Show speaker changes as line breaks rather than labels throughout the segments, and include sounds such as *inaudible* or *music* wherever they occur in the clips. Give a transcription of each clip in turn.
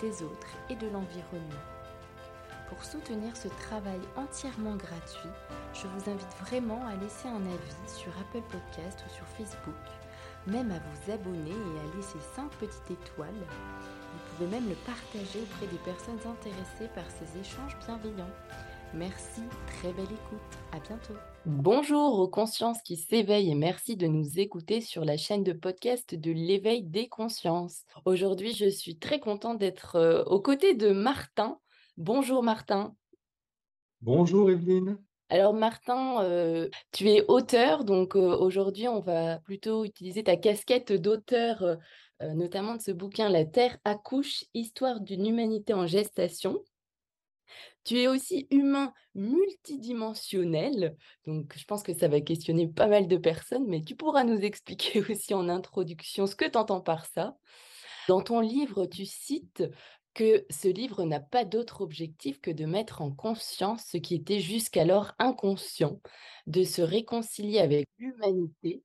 des autres et de l'environnement. Pour soutenir ce travail entièrement gratuit, je vous invite vraiment à laisser un avis sur Apple Podcast ou sur Facebook, même à vous abonner et à laisser 5 petites étoiles. Vous pouvez même le partager auprès des personnes intéressées par ces échanges bienveillants. Merci, très belle écoute, à bientôt. Bonjour aux consciences qui s'éveillent et merci de nous écouter sur la chaîne de podcast de l'éveil des consciences. Aujourd'hui, je suis très contente d'être euh, aux côtés de Martin. Bonjour Martin.
Bonjour Evelyne.
Alors Martin, euh, tu es auteur, donc euh, aujourd'hui on va plutôt utiliser ta casquette d'auteur, notamment de ce bouquin La Terre accouche, histoire d'une humanité en gestation. Tu es aussi humain multidimensionnel, donc je pense que ça va questionner pas mal de personnes, mais tu pourras nous expliquer *laughs* aussi en introduction ce que tu entends par ça. Dans ton livre, tu cites que ce livre n'a pas d'autre objectif que de mettre en conscience ce qui était jusqu'alors inconscient, de se réconcilier avec l'humanité,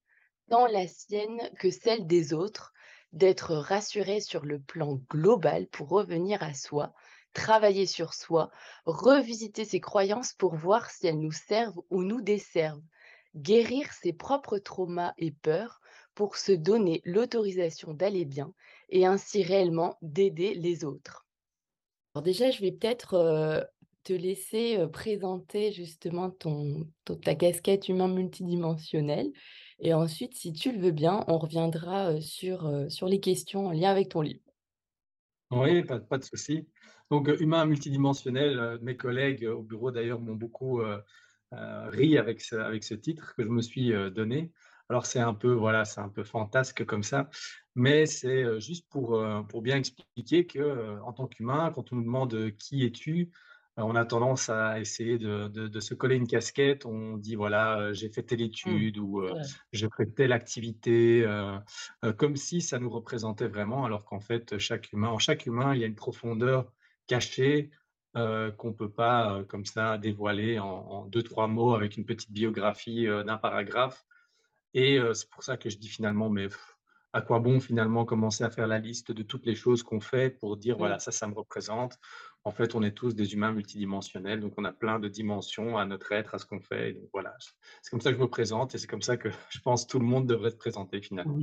tant la sienne que celle des autres, d'être rassuré sur le plan global pour revenir à soi, travailler sur soi, revisiter ses croyances pour voir si elles nous servent ou nous desservent, guérir ses propres traumas et peurs pour se donner l'autorisation d'aller bien et ainsi réellement d'aider les autres. Alors déjà, je vais peut-être te laisser présenter justement ton, ta casquette humain multidimensionnelle. Et ensuite, si tu le veux bien, on reviendra sur, sur les questions en lien avec ton livre.
Oui, pas, pas de souci. Donc, humain multidimensionnel, mes collègues au bureau d'ailleurs m'ont beaucoup ri avec ce, avec ce titre que je me suis donné. Alors, c'est un peu, voilà, c'est un peu fantasque comme ça, mais c'est juste pour, pour bien expliquer que en tant qu'humain, quand on nous demande qui es-tu, on a tendance à essayer de, de, se coller une casquette. On dit voilà, j'ai fait telle mmh. étude ou j'ai fait telle activité, comme si ça nous représentait vraiment, alors qu'en fait, chaque humain, en chaque humain, il y a une profondeur cachée qu'on ne peut pas comme ça dévoiler en, deux, trois mots avec une petite biographie d'un paragraphe. Et c'est pour ça que je dis finalement, mais à quoi bon finalement commencer à faire la liste de toutes les choses qu'on fait pour dire, voilà, ça, ça me représente. En fait, on est tous des humains multidimensionnels, donc on a plein de dimensions à notre être, à ce qu'on fait. donc voilà, c'est comme ça que je me présente et c'est comme ça que *laughs* je pense tout le monde devrait se présenter finalement.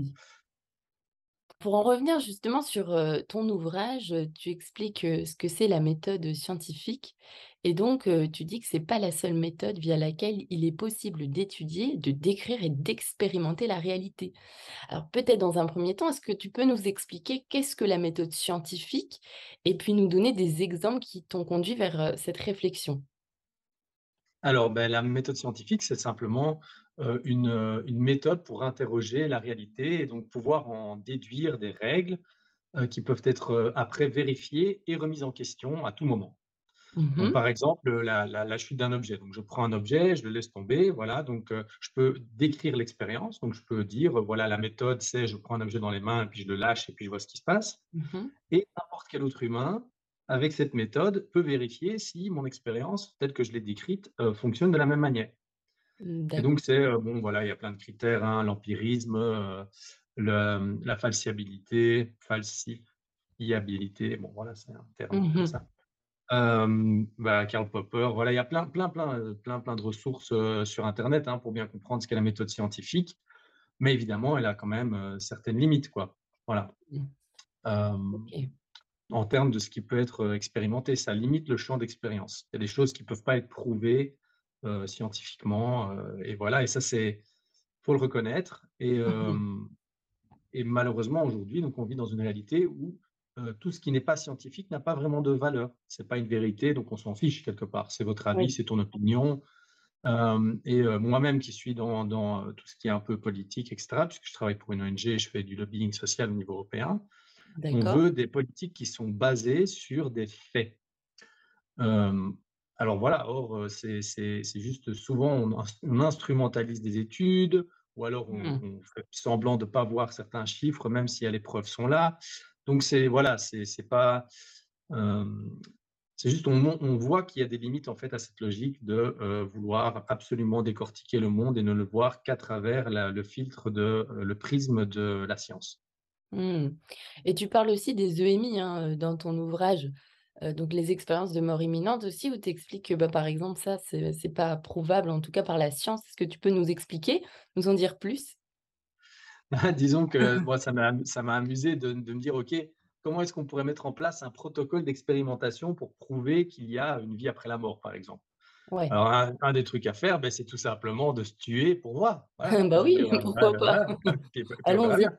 Pour en revenir justement sur ton ouvrage, tu expliques ce que c'est la méthode scientifique et donc tu dis que c'est pas la seule méthode via laquelle il est possible d'étudier, de décrire et d'expérimenter la réalité. Alors peut-être dans un premier temps, est-ce que tu peux nous expliquer qu'est-ce que la méthode scientifique et puis nous donner des exemples qui t'ont conduit vers cette réflexion?
Alors, ben, la méthode scientifique, c'est simplement une, méthode pour interroger la réalité et donc pouvoir en déduire des règles qui peuvent être après vérifiées et remises en question à tout moment.
Mmh
par exemple, la, chute d'un objet. Donc, je prends un objet, je le laisse tomber, voilà. Donc, je peux décrire l'expérience. Donc, je peux dire, voilà, la méthode, c'est je prends un objet dans les mains, puis je le lâche, et puis je vois ce qui se passe.
Mmh
et n'importe quel autre humain avec cette méthode, peut vérifier si mon expérience, telle que je l'ai décrite, euh, fonctionne de la même manière. Et donc, c'est, euh, bon, voilà, il y a plein de critères, hein, l'empirisme, euh, la falsiabilité, falsifiabilité, bon, voilà, c'est un terme comme ça. Bah, Karl Popper, voilà, il y a plein, plein, plein, plein, plein de ressources sur Internet hein, pour bien comprendre ce qu'est la méthode scientifique, mais évidemment, elle a quand même certaines limites, quoi. Voilà.
Mmh
en termes de ce qui peut être expérimenté. Ça limite le champ d'expérience. Il y a des choses qui ne peuvent pas être prouvées scientifiquement. et voilà, et ça, c'est faut le reconnaître. Et, *laughs* et malheureusement, aujourd'hui, donc on vit dans une réalité où tout ce qui n'est pas scientifique n'a pas vraiment de valeur. Ce n'est pas une vérité, donc on s'en fiche quelque part. C'est votre avis, c'est ton opinion. et moi-même qui suis dans, dans, tout ce qui est un peu politique, etc., puisque je travaille pour une ONG, je fais du lobbying social au niveau européen, On veut des politiques qui sont basées sur des faits. Alors voilà, or, c'est juste souvent on ins on instrumentalise des études ou alors on
Mmh.
on fait semblant de pas voir certains chiffres même si, les preuves sont là. Donc c'est voilà, c'est pas, c'est juste on voit qu'il y a des limites en fait à cette logique de, vouloir absolument décortiquer le monde et ne le voir qu'à travers la le filtre de, le prisme de la science.
Mmh et tu parles aussi des EMI, hein, dans ton ouvrage, heu, donc les expériences de mort imminente aussi où tu expliques que, bah, par exemple ça c'est pas prouvable en tout cas par la science. Est-ce que tu peux nous expliquer, nous en dire plus? *laughs*
Disons que *laughs* moi ça m'a amusé de de me dire: «OK, comment est-ce qu'on pourrait mettre en place un protocole d'expérimentation pour prouver qu'il y a une vie après la mort?» par exemple?
Ouais.
Alors un un des trucs à faire, beh, c'est tout simplement de se tuer pour voir. Voilà, *laughs*
Bah oui, pourquoi
«Ouais,
pas?
voilà,
Allons-y.
bien».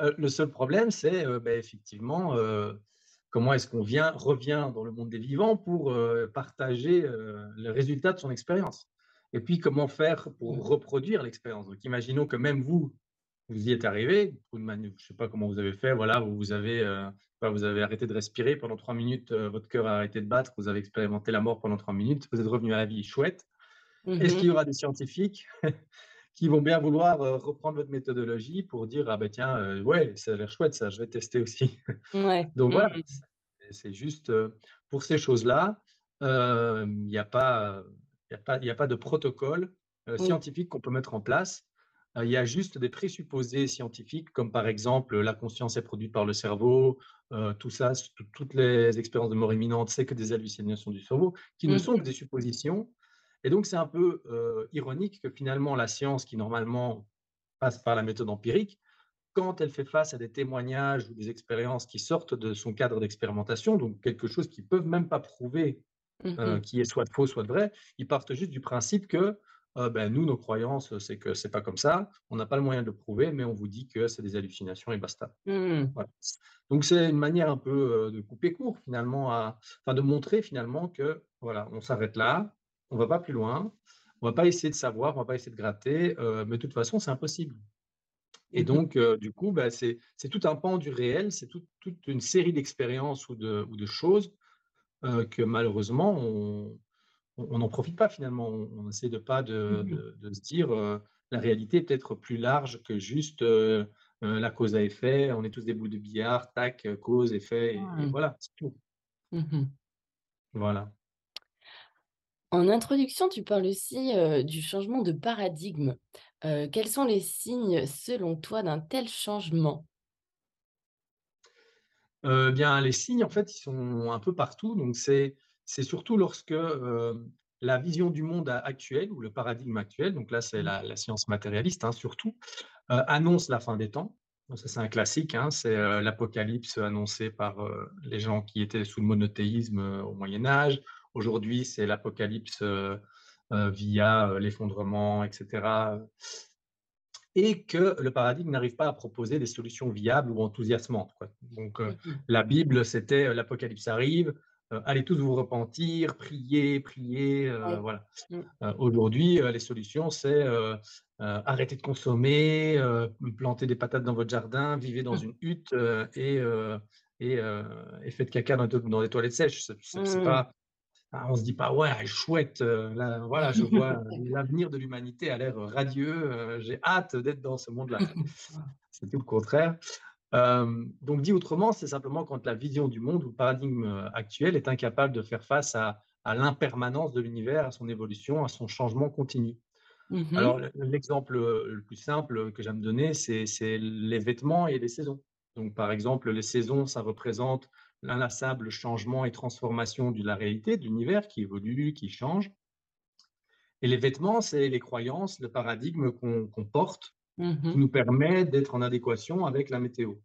Heu, le seul problème c'est, heu, beh, effectivement, heu, comment est-ce qu'on vient revient dans le monde des vivants pour, heu, partager, heu, le résultat de son expérience? Et puis comment faire
Mmh.
pour reproduire l'expérience? Donc imaginons que même vous, vous y êtes arrivé, je sais pas comment vous avez fait, voilà, vous vous avez, heu, vous avez arrêté de respirer pendant 3 minutes, votre cœur a arrêté de battre, vous avez expérimenté la mort pendant 3 minutes, vous êtes revenu à la vie, chouette.
Mmh
Est-ce qu'il
mh.
y aura des scientifiques? Qui vont bien vouloir, heu, reprendre votre méthodologie pour dire: «Ah bah tiens, heu, ouais, ça a l'air chouette ça, je vais tester aussi». *laughs* Donc
Mmh
voilà, c'est juste, heu, pour ces choses-là, hem, il y a pas, il a pas il y a pas de protocole, scientifique qu'on peut mettre en place. Il y a juste des présupposés scientifiques comme par exemple, la conscience est produite par le cerveau, tout ça, toutes les expériences de mort imminente, c'est que des hallucinations du cerveau, qui ne
Mmh
sont que des suppositions et donc c'est un peu, heu, ironique que finalement la science qui normalement passe par la méthode empirique, quand elle fait face à des témoignages ou des expériences qui sortent de son cadre d'expérimentation, donc quelque chose qu'ils peuvent même pas prouver,
Mmh
heu,
mh.
qui est soit faux, soit vrai. Ils partent juste du principe que, heu, bah, nous, nos croyances, c'est que c'est pas comme ça, on n'a pas le moyen de le prouver, mais on vous dit que c'est des hallucinations et basta.
Mmh.
Voilà. Donc c'est une manière un peu, de couper court finalement à enfin de montrer finalement que, voilà, on s'arrête là, on va pas plus loin, on va pas essayer de savoir, on va pas essayer de gratter, heu, mais de toute façon c'est impossible. Et
Mmh mh.
donc heu, du coup, bah, c'est tout un pan du réel, c'est toute toute une série d'expériences ou de ou de choses, heu, que malheureusement on n'en profite pas finalement. On on essaie de pas de
mh.
de de se dire, «La réalité est peut-être plus large que juste, la cause à effet, on est tous des boules de billard, tac, cause, effet et et voilà, c'est tout».
Mmh mh.
Voilà.
En introduction, tu parles aussi, du changement de paradigme. Quels sont les signes selon toi d'un tel changement?
Bien, les signes, en fait, ils sont un peu partout, donc c'est c'est surtout lorsque, la vision du monde actuelle ou le paradigme actuel, donc là, c'est
Mmh.
la la science matérialiste, hein, surtout, annonce la fin des temps. Donc ça, c'est un classique, hein, c'est, l'apocalypse annoncé par, les gens qui étaient sous le monothéisme, au Moyen Âge. Aujourd'hui, c'est l'apocalypse, heu heu, via, heu, l'effondrement et cetera, heu et que le paradigme n'arrive pas à proposer des solutions viables ou enthousiasmantes, quoi. Donc la Bible, c'était, l'apocalypse arrive, allez tous vous repentir, priez, priez, heu,
Ouais.
voilà. Heu, aujourd'hui, les solutions, c'est, arrêtez de consommer, heu, plantez des patates dans votre jardin, vivez dans
Mmh.
une hutte, et et faites caca dans les toilettes sèches. C'est
Mmh.
pas on se dit pas: «Ouais, chouette, heu, là, voilà, je vois *laughs* l'avenir de l'humanité a l'air radieux, heu, j'ai hâte d'être dans ce monde-là». *laughs* C'est tout le contraire. Donc dit autrement, c'est simplement quand la vision du monde ou le paradigme, actuel est incapable de faire face à à l'impermanence de l'univers, à son évolution, à son changement continu.
Mmh
Alors
mh.
le l'exemple, le plus simple que j'aime donner, c'est les vêtements et les saisons. Donc par exemple, les saisons, ça représente l'inlassable changement et transformation de la réalité, de l'univers qui évolue, qui change et les vêtements, c'est les croyances, le paradigme qu'on porte,
Mmh
qui
mh.
nous permet d'être en adéquation avec la météo.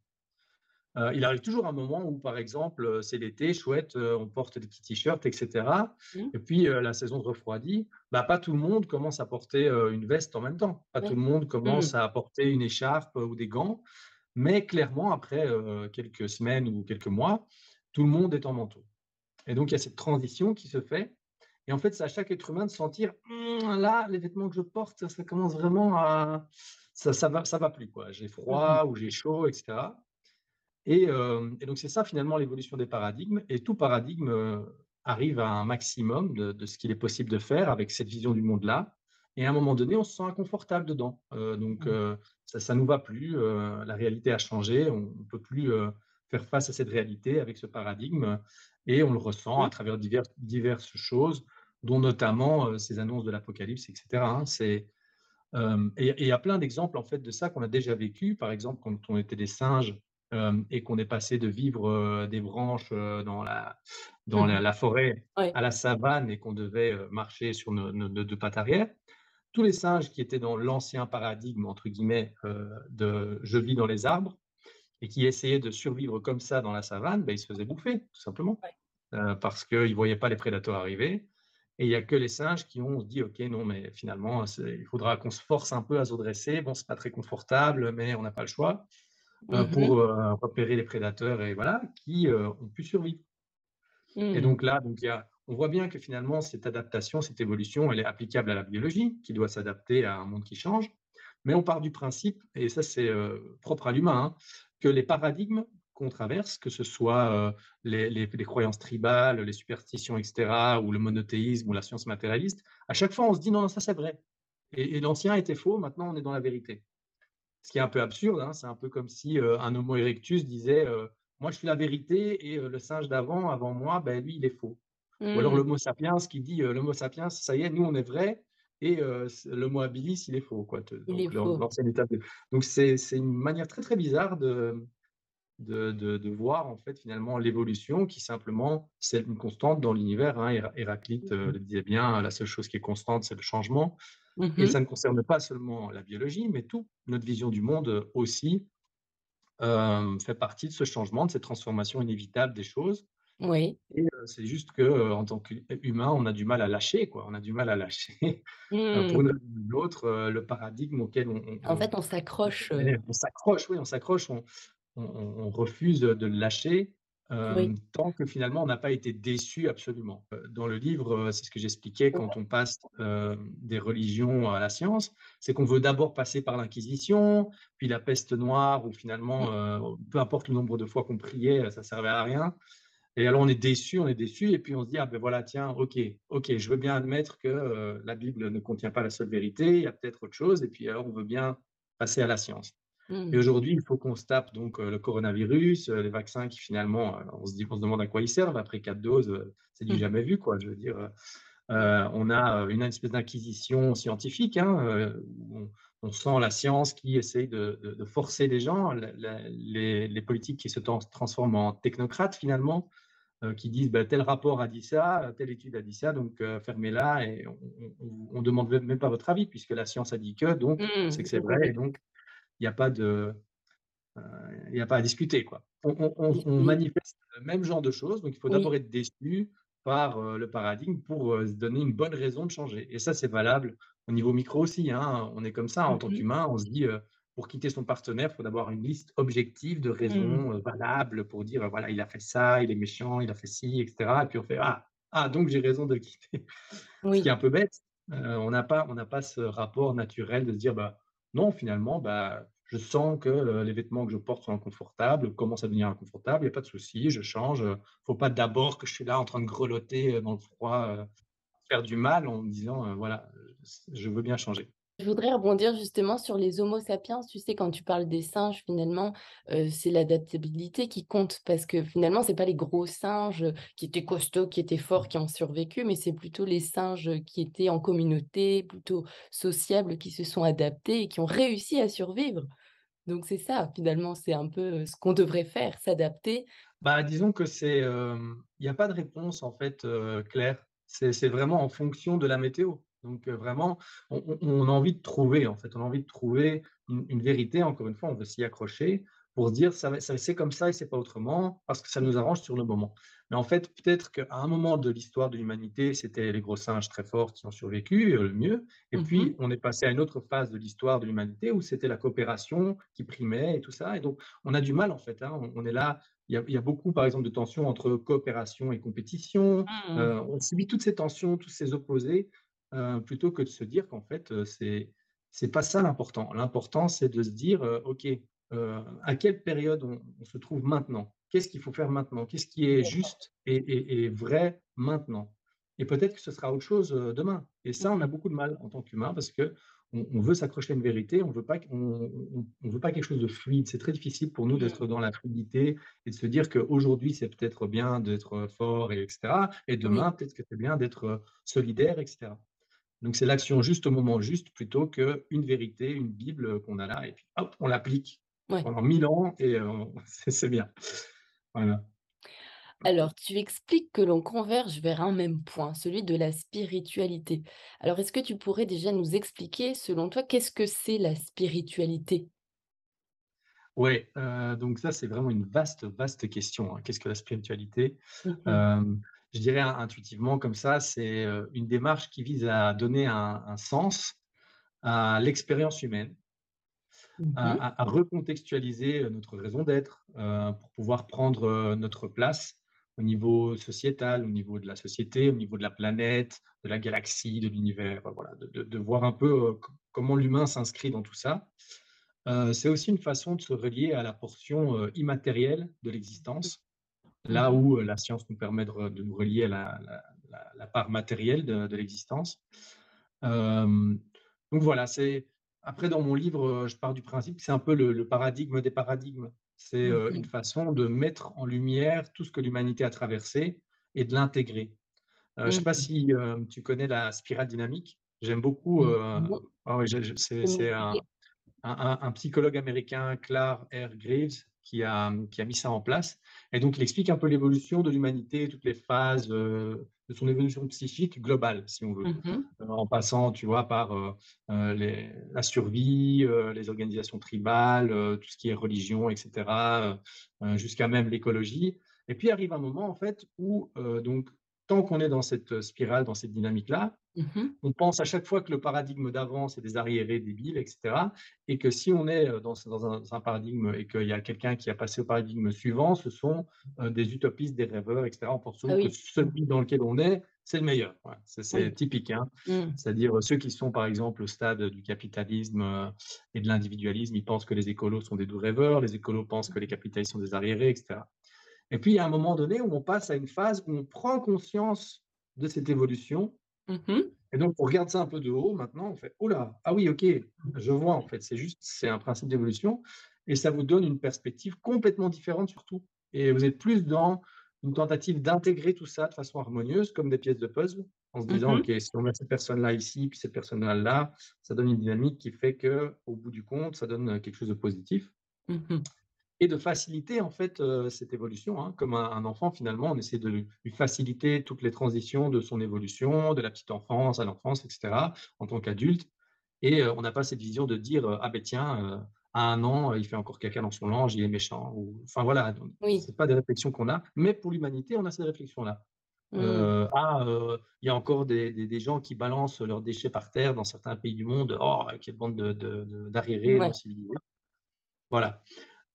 Heu, il arrive toujours un moment où, par exemple, c'est l'été, chouette, heu, on porte des petits t-shirts et cetera
Mmh.
et puis, heu, la saison se refroidit. Bah, pas tout le monde commence à porter, une veste en même temps. Pas tout le monde
Mmh.
commence à porter une écharpe ou des gants, mais clairement après, heu, quelques semaines ou quelques mois, tout le monde est en manteau et donc il y a cette transition qui se fait et en fait, c'est à chaque être humain de sentir: «Mmh, là, les vêtements que je porte, ça ça commence vraiment à ça ça va ça va plus, quoi. J'ai
Mmh
froid ou j'ai chaud et cetera» Et, euh, et donc c'est ça finalement l'évolution des paradigmes. Et tout paradigme euh, arrive à un maximum de, de ce qu'il est possible de faire avec cette vision du monde-là. Et à un moment donné, on se sent inconfortable dedans. Euh, donc
Mmh.
euh, ça ne nous va plus. euh, la réalité a changé. On ne peut plus faire face à cette réalité avec ce paradigme. Et on le ressent à
Mmh.
travers divers- diverses choses, dont notamment ces annonces de l'apocalypse, etc. hein. C'est et et il y a plein d'exemples en fait de ça qu'on a déjà vécu. Par exemple, quand on était des singes, et qu'on est passé de vivre, des branches, dans la dans
Mmh
la forêt à la savane et qu'on devait, marcher sur nos nos nos 2 pattes arrière. Tous les singes qui étaient dans «l'ancien paradigme» entre guillemets, heu, de «je vis dans les arbres» et qui essayaient de survivre comme ça dans la savane, bah, ils se faisaient bouffer, tout simplement heu, parce qu'ils ne voyaient pas les prédateurs arriver et il y a que les singes qui ont dit: «OK, non, mais finalement, il faudra qu'on se force un peu à se redresser. Bon, c'est pas très confortable, mais on n'a pas le choix», heu,
Mmh
pour, repérer les prédateurs et voilà, qui, ont pu survivre et
Mmh.
donc là, donc il y a on voit bien que finalement cette adaptation, cette évolution, elle est applicable à la biologie, qui doit s'adapter à un monde qui change. Mais on part du principe, et ça c'est, heu, propre à l'humain, hein, que les paradigmes qu'on traverse, que ce soit, heu, les croyances tribales, les superstitions et cetera, ou le monothéisme ou la science matérialiste, à chaque fois on se dit: «Non, ça c'est vrai et l'ancien était faux, maintenant on est dans la vérité». Ce qui est un peu absurde, hein, c'est un peu comme si, heu, un homo erectus disait, «Moi je suis la vérité et le singe d'avant, avant moi, ben lui il est faux». Ou alors
Mmh.
l'homo sapiens qui dit, heu: «L'homo sapiens, ça y est, nous on est vrai et heu, c l'homo habilis, il est faux», quoi, te
Il est
donc l'an
faux.
l'ancienne étape de donc c'est une manière très, très bizarre de de de de voir, en fait, finalement, l'évolution qui simplement, c'est une constante dans l'univers, hein. Héra Héraclite,
Mmh
le disait bien: «La seule chose qui est constante, c'est le changement» et
Mmh
ça ne concerne pas seulement la biologie, mais tout. Notre vision du monde, aussi, fait partie de ce changement, de cette transformation inévitable des choses
Oui.
et heu, c'est juste que, heu, en tant qu'humain, on a du mal à lâcher, quoi. On a du mal à lâcher, heu, pour
Mmh.
une raison ou une autre, heu, le paradigme auquel on on
En
on
fait, on s'accroche, heu,
on s'accroche, oui, on s'accroche, on on on on refuse de le lâcher,
oui.
hem, tant que finalement on n'a pas été déçu absolument. Heu, dans le livre, heu, c'est ce que j'expliquais quand on passe, hem, des religions à la science, c'est qu'on veut d'abord passer par l'Inquisition, puis la peste noire où finalement,
Mmh.
heu, peu importe le nombre de fois qu'on priait, ça servait à rien et alors on est déçu, on est déçu et puis on se dit: «Ah ben voilà, tiens, OK, OK, je veux bien admettre que, heu, la Bible ne contient pas la seule vérité, il y a peut-être autre chose» et puis alors on veut bien passer à la science. Et
Mmh.
aujourd'hui, il faut qu'on se tape donc heu, le coronavirus, heu, les vaccins qui finalement, on se dit on se demande à quoi ils servent après 4 doses, c'est du
Mmh.
jamais vu quoi. Je veux dire, on a, une espèce d'inquisition scientifique, hein, où on on sent la science qui essaye de de de forcer les gens, la la les les politiques qui se trans transforment en technocrates finalement, qui disent: «Bah, tel rapport a dit ça, telle étude a dit ça, donc heu, fermez-la et on ne demande même pas votre avis puisque la science a dit que, donc c'est
Mmh.
que c'est
Donc on
vrai et donc il n'y a pas de Heu, il y a pas à discuter, quoi. On on on
oui,
on
oui.
manifeste le même genre de choses, donc il faut
Oui.
d'abord être déçu par, le paradigme pour, se donner une bonne raison de changer et ça, c'est valable au niveau micro aussi, hein. On est comme ça en
Mmh
tant
mh.
qu'humain, on se dit, pour quitter son partenaire, il faut d'abord une liste objective de
Mmh.
raisons, heu, valables pour dire, heu, voilà, il a fait ça, il est méchant, il a fait ci et cetera et puis on fait: «Ah! Ah donc j'ai raison de le quitter». *laughs* Ce qui est
Oui.
un peu bête, heu, on n'a pas on n'a pas ce rapport naturel de se dire: «Bah, non, finalement, bah, je sens que, les vêtements que je porte sont inconfortables, commencent à devenir inconfortables, il y a pas de souci, je change, heu». Faut pas d'abord que je suis là en train de grelotter, dans le froid, faire du mal en me disant, «Voilà, je veux bien changer».
Je voudrais rebondir justement sur les Homo sapiens. Tu sais, quand tu parles des singes, finalement, c'est l'adaptabilité qui compte parce que finalement, c'est pas les gros singes, qui étaient costauds, qui étaient forts, qui ont survécu, mais c'est plutôt les singes, qui étaient en communauté, plutôt sociables, qui se sont adaptés et qui ont réussi à survivre. Donc c'est ça, finalement, c'est un peu, ce qu'on devrait faire, s'adapter.
Bah, disons que c'est, il y a pas de réponse en fait, claire. C'est vraiment en fonction de la météo. Donc, heu, vraiment, on a envie de trouver en fait, on a envie de trouver une une vérité. Encore une fois, on veut s'y accrocher pour se dire: «Ça ça c'est comme ça et c'est pas autrement», parce que ça nous arrange sur le moment. Mais en fait, peut-être qu'à un moment de l'histoire de l'humanité, c'était les gros singes très forts qui ont survécu, heu, le mieux. Et
Mmh
puis, on est passé à une autre phase de l'histoire de l'humanité où c'était la coopération qui primait et tout ça. Et donc, on a du mal en fait, hein. On on est là il y a il y a beaucoup, par exemple, de tensions entre coopération et compétition.
Mmh.
Heu, on subit toutes ces tensions, tous ces opposés, heu, plutôt que de se dire qu'en fait, heu, c'est c'est pas ça l'important. L'important, c'est de se dire, heu: «OK, à quelle période on, se trouve maintenant? Qu'est-ce qu'il faut faire maintenant? Qu'est-ce qui est juste et, vrai maintenant? Et peut-être que ce sera autre chose demain. Et ça, on a beaucoup de mal en tant qu'humain parce que on, veut s'accrocher à une vérité, on veut pas, on, veut pas quelque chose de fluide. C'est très difficile pour nous d'être dans la fluidité et de se dire qu'aujourd'hui c'est peut-être bien d'être fort et etc. Et demain peut-être que c'est bien d'être solidaire, etc. Donc c'est l'action juste au moment juste plutôt qu'une vérité, une Bible qu'on a là et puis hop, on l'applique pendant mille ans et *laughs* c'est bien. Voilà.
Alors, tu expliques que l'on converge vers un même point, celui de la spiritualité. Alors, est-ce que tu pourrais déjà nous expliquer, selon toi, qu'est-ce que c'est la spiritualité?
Oui, donc ça, c'est vraiment une vaste, vaste question, hein. Qu'est-ce que la spiritualité?
Mmh
je dirais intuitivement comme ça, c'est, une démarche qui vise à donner un sens à l'expérience humaine
Mmh
à, recontextualiser notre raison d'être pour pouvoir prendre notre place au niveau sociétal, au niveau de la société, au niveau de la planète, de la galaxie, de l'univers, voilà, de, voir un peu comment l'humain s'inscrit dans tout ça. c'est aussi une façon de se relier à la portion immatérielle de l'existence, là
mmh
où la science nous permet de, nous relier à la, part matérielle de, l'existence. donc voilà, c'est après, dans mon livre, je pars du principe que c'est un peu le, paradigme des paradigmes. C'est une
Mmh
façon de mettre en lumière tout ce que l'humanité a traversé et de l'intégrer. je ne sais pas
Mmh
si tu connais la spirale dynamique. J'aime beaucoup. Ah c'est un, un, psychologue américain, Clark R. Graves, qui a, qui a mis ça en place. Et donc, il explique un peu l'évolution de l'humanité, toutes les phases de son évolution psychique globale, si on veut,
mmh
en passant, tu vois, par les, la survie, les organisations tribales, tout ce qui est religion, etc., jusqu'à même l'écologie. Et puis arrive un moment, en fait, où, donc, tant qu'on est dans cette spirale, dans cette dynamique-là,
Mmh
on pense à chaque fois que le paradigme d'avant, c'est des arriérés débiles, etc. Et que si on est dans, un, paradigme et qu'il y a quelqu'un qui a passé au paradigme suivant, ce sont des utopistes, des rêveurs, etc. On pense
Ah
que celui dans lequel on est, c'est le meilleur. c'est typique. Hein.
Mmh.
C'est-à-dire ceux qui sont, par exemple, au stade du capitalisme et de l'individualisme, ils pensent que les écolos sont des doux rêveurs, les écolos pensent que les capitalistes sont des arriérés, etc. Et puis, il y a un moment donné où on passe à une phase où on prend conscience de cette évolution.
Mmh
et donc, on regarde ça un peu de haut maintenant, on fait, oh là, ah oui, ok, je vois en fait, c'est juste, c'est un principe d'évolution, et ça vous donne une perspective complètement différente surtout. Et vous êtes plus dans une tentative d'intégrer tout ça de façon harmonieuse, comme des pièces de puzzle, en se disant,
mmh
ok, si on met cette personne-là ici, puis cette personne-là là, ça donne une dynamique qui fait que, au bout du compte, ça donne quelque chose de positif.
Mmh
et de faciliter en fait cette évolution. Hein. Comme un, enfant, finalement, on essaie de lui faciliter toutes les transitions de son évolution, de la petite enfance à l'enfance, etc., en tant qu'adulte. Et on n'a pas cette vision de dire ah ben tiens, à un an, il fait encore caca dans son linge, il est méchant. Ou... Enfin voilà,
oui.
c'est pas des réflexions qu'on a, mais pour l'humanité, on a ces réflexions-là.
Mmh.
ah, il y a encore des, des, gens qui balancent leurs déchets par terre dans certains pays du monde. Oh, quelle bande d'arriérés de, de, Voilà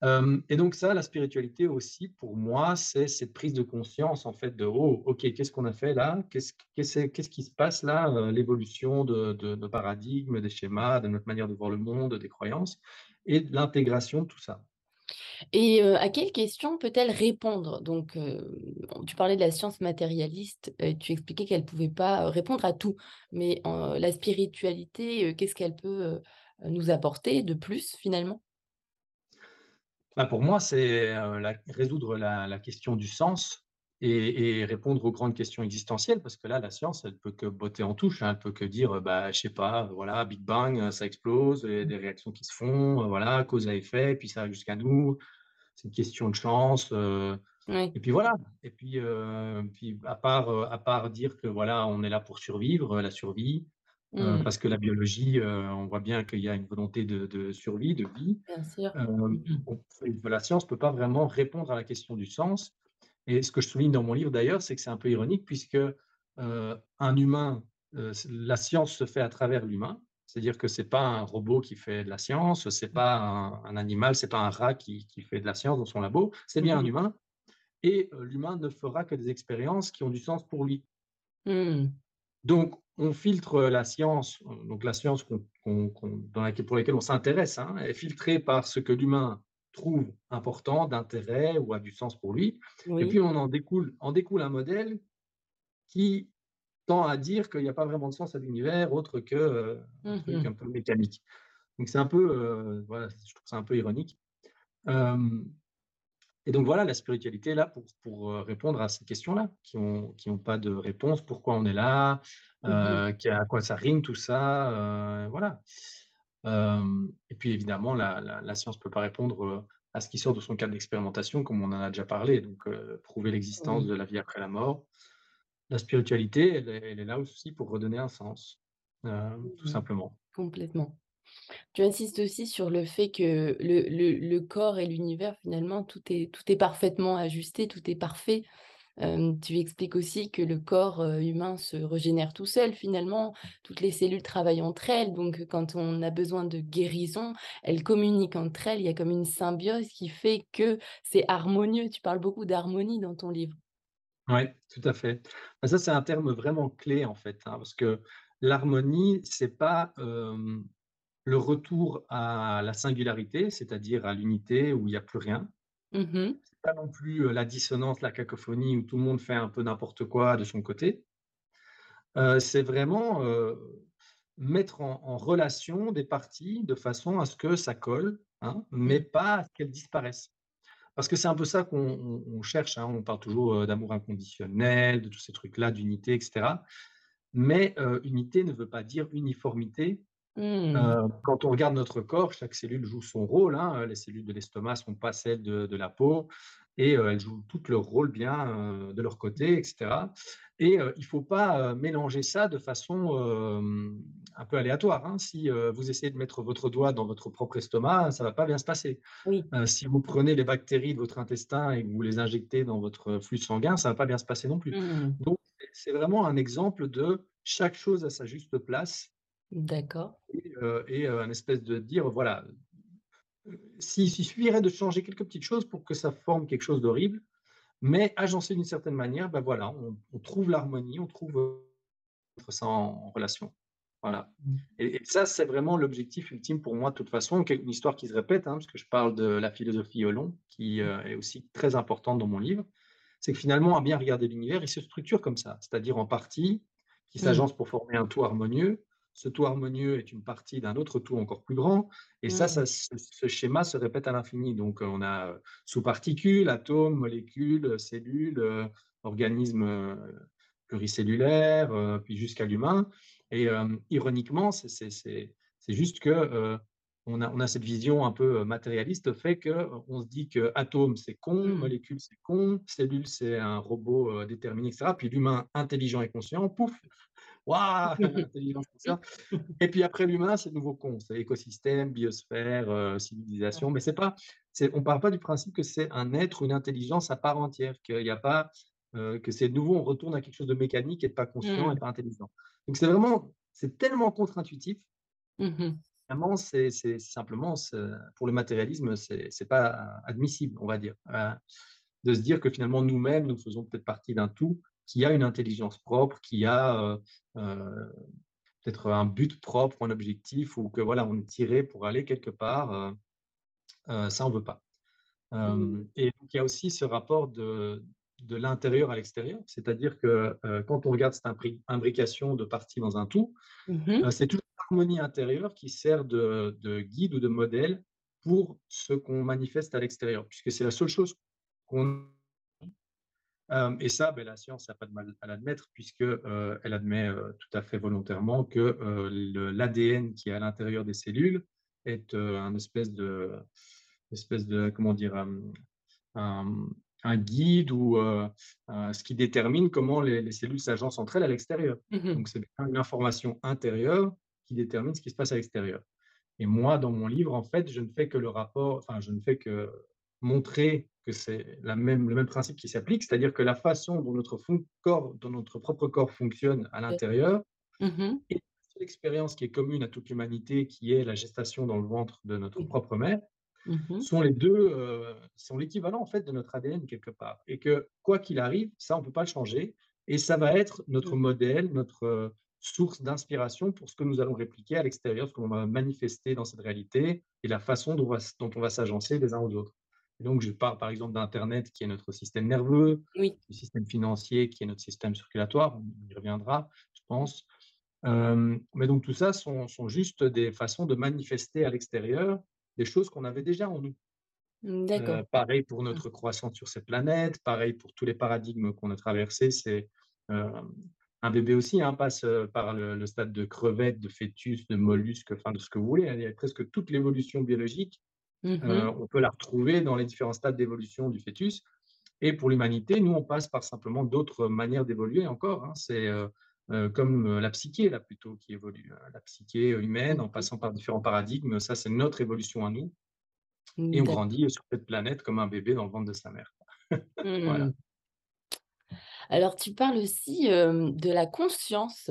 et donc ça, la spiritualité aussi, pour moi, c'est cette prise de conscience en fait de oh, ok, qu'est-ce qu'on a fait là? Qu'est-ce qu'est-ce qui se passe là L'évolution de, nos paradigmes, des schémas, de notre manière de voir le monde, des croyances, et l'intégration de tout ça.
Et à quelles questions peut-elle répondre? Donc, tu parlais de la science matérialiste, et tu expliquais qu'elle ne pouvait pas répondre à tout, mais la spiritualité, qu'est-ce qu'elle peut nous apporter de plus finalement?
Bah, pour moi, c'est résoudre la, question du sens et, répondre aux grandes questions existentielles, parce que là, la science, elle peut que botter en touche, hein, elle peut que dire, bah, je sais pas, voilà, Big Bang, ça explose, il y a des réactions qui se font, voilà, cause à effet, puis ça arrive jusqu'à nous, c'est une question de chance. Et puis voilà. Et puis, puis à part, à part dire que voilà, on est là pour survivre, la survie,
Mmh.
parce que la biologie, on voit bien qu'il y a une volonté de, survie, de vie.
Bien sûr. Mmh
la science ne peut pas vraiment répondre à la question du sens. Et ce que je souligne dans mon livre d'ailleurs, c'est que c'est un peu ironique puisque un humain, la science se fait à travers l'humain. C'est-à-dire que c'est pas un robot qui fait de la science, c'est pas un, un animal, c'est pas un rat qui, fait de la science dans son labo, c'est bien un
mmh
humain. Et l'humain ne fera que des expériences qui ont du sens pour lui.
Mmh.
Donc, on filtre la science, donc la science dans laquelle pour laquelle on s'intéresse, hein, est filtrée par ce que l'humain trouve important, d'intérêt ou a du sens pour lui et puis on en découle en découle un modèle qui tend à dire qu'il y a pas vraiment de sens à l'univers autre que, heu, un
Mmh
truc un peu mécanique. Donc c'est un peu, heu, voilà, je trouve ça un peu ironique. Hem et donc voilà, la spiritualité est là pour pour, heu, répondre à ces questions-là, qui ont qui ont pas de réponse. Pourquoi on est là?
Mmh.
Heu, qui à quoi ça rime tout ça? Heu, voilà. Et puis évidemment la la la science peut pas répondre, à ce qui sort de son cadre d'expérimentation comme on en a déjà parlé, donc prouver l'existence de la vie après la mort. La spiritualité, elle est elle est là aussi pour redonner un sens, tout
Mmh mh.
simplement.
Complètement. Tu insistes aussi sur le fait que le le corps et l'univers finalement tout est tout est parfaitement ajusté, tout est parfait. Tu expliques aussi que le corps, humain se régénère tout seul finalement. Toutes les cellules travaillent entre elles, donc quand on a besoin de guérison, elles communiquent entre elles. Il y a comme une symbiose qui fait que c'est harmonieux. Tu parles beaucoup d'harmonie dans ton livre.
Ouais, tout à fait. Bah, ça, c'est un terme vraiment clé en fait, hein, parce que l'harmonie, c'est pas, le retour à la singularité, c'est-à-dire à l'unité où il y a plus rien.
Mmh mh.
C'est pas non plus, heu, la dissonance, la cacophonie où tout le monde fait un peu n'importe quoi de son côté. Heu, c'est vraiment, heu, mettre en en relation des parties de façon à ce que ça colle, hein, mais
Mmh.
pas à ce qu'elles disparaissent. Parce que c'est un peu ça qu'on on on cherche, hein, on parle toujours, d'amour inconditionnel, de tous ces trucs-là, d'unité et cetera. Mais, unité ne veut pas dire uniformité.
Mmh.
Heu, quand on regarde notre corps, chaque cellule joue son rôle, hein, les cellules de l'estomac sont pas celles de de la peau et heu, elles jouent toutes leur rôle bien, heu, de leur côté et cetera et il faut pas, mélanger ça de façon, un peu aléatoire, hein. Si, vous essayez de mettre votre doigt dans votre propre estomac, ça va pas bien se passer.
Oui.
Si vous prenez les bactéries de votre intestin et que vous les injectez dans votre flux sanguin, ça va pas bien se passer non plus.
Mmh.
Donc c'est vraiment un exemple de chaque chose à sa juste place
D'accord.
et heu et heu, un espèce de dire voilà, heu, s'il suffirait de changer quelques petites choses pour que ça forme quelque chose d'horrible, mais agencé d'une certaine manière, bah, voilà, on on trouve l'harmonie, on trouve, ça en relation. Voilà
Mmh.
et et ça, c'est vraiment l'objectif ultime pour moi de toute façon, une histoire qui se répète, hein, parce que je parle de la philosophie Holon qui,
Mmh.
est aussi très importante dans mon livre. C'est que finalement, à bien regarder l'univers, il se structure comme ça, c'est-à-dire en parties qui
Mmh.
s'agencent pour former un tout harmonieux. Ce tout harmonieux est une partie d'un autre tout encore plus grand et ça
Mmh.
ça ce ce schéma se répète à l'infini. Donc, on a, heu, sous-particules, atomes, molécules, cellules, heu, organismes, heu, pluricellulaires, puis jusqu'à l'humain et ironiquement, c'est juste que, on a on a cette vision un peu, matérialiste fait qu'on se dit qu'atome, c'est con,
Mmh.
molécule, c'est con, cellule, c'est un robot, déterminé et cetera. Puis l'humain intelligent et conscient, pouf, waouh, *laughs* et puis après l'humain, c'est nouveau con, c'est écosystème, biosphère, heu, civilisation, mais c'est pas on part pas du principe que c'est un être, une intelligence à part entière, qu'il y a pas, heu, que c'est nouveau on retourne à quelque chose de mécanique et de pas conscient et
Mmh.
pas intelligent. Donc c'est vraiment c'est tellement contre-intuitif
Mmh.
Vraiment, c'est simplement pour le matérialisme, c'est pas admissible, on va dire, heu, de se dire que finalement nous-mêmes, nous faisons peut-être partie d'un tout qui a une intelligence propre, qui a, heu heu, peut-être un but propre, un objectif ou que voilà, on est tiré pour aller quelque part, heu, ça on veut pas.
Mmh.
Et donc il y a aussi ce rapport de de l'intérieur à l'extérieur, c'est-à-dire que, quand on regarde cette imbri imbrication de parties dans un tout,
Mmh
c'est toute l'harmonie intérieure qui sert de de guide ou de modèle pour ce qu'on manifeste à l'extérieur, puisque c'est la seule chose qu'on hem et ça, beh, la science n'a pas de mal à l'admettre puisque, heu, elle admet, heu, tout à fait volontairement que, le l'ADN qui est à l'intérieur des cellules est, un espèce de espèce de comment dire? Un, un guide ou, ce qui détermine comment les les cellules s'agencent entre elles à l'extérieur.
Mmh mh.
Donc c'est bien une information intérieure qui détermine ce qui se passe à l'extérieur. Et moi, dans mon livre, en fait, je ne fais que le rapport enfin, je ne fais que montrer que c'est même le même principe qui s'applique, c'est-à-dire que la façon dont notre fon corps dont notre propre corps fonctionne à l'intérieur
mmh mh.
et l'expérience qui est commune à toute l'humanité, qui est la gestation dans le ventre de notre
Mmh.
propre mère,
Mmh mh.
sont les 2, heu, sont l'équivalent en fait de notre ADN quelque part et que quoi qu'il arrive, ça on peut pas le changer et ça va être notre modèle, notre, heu, source d'inspiration pour ce que nous allons répliquer à l'extérieur, ce qu'on va manifester dans cette réalité et la façon dont, dont on va s'agencer les uns aux autres. Et donc, je parle par exemple d'Internet qui est notre système nerveux,
Oui.
du système financier qui est notre système circulatoire, on y reviendra, je pense. Euh, mais donc, tout ça sont, sont juste des façons de manifester à l'extérieur des choses qu'on avait déjà en nous.
Mmh,
Euh, pareil pour
Mmh.
notre croissance sur cette planète, pareil pour tous les paradigmes qu'on a traversés. C'est euh, un bébé aussi hein, passe euh, par le, le stade de crevette, de fœtus, de mollusque, enfin de ce que vous voulez. hein. Il y a presque toute l'évolution biologique.
Mmh
euh, on peut la retrouver dans les différents stades d'évolution du fœtus. Et pour l'humanité, nous, on passe par simplement d'autres manières d'évoluer encore. hein. C'est euh, euh, comme la psyché, là, plutôt, qui évolue. hein. La psyché humaine, en
Mmh
passant par différents paradigmes, ça, c'est notre évolution à nous. Et on grandit sur cette planète comme un bébé dans le ventre de sa mère. *laughs* Voilà.
mmh. Alors tu parles aussi, de la conscience,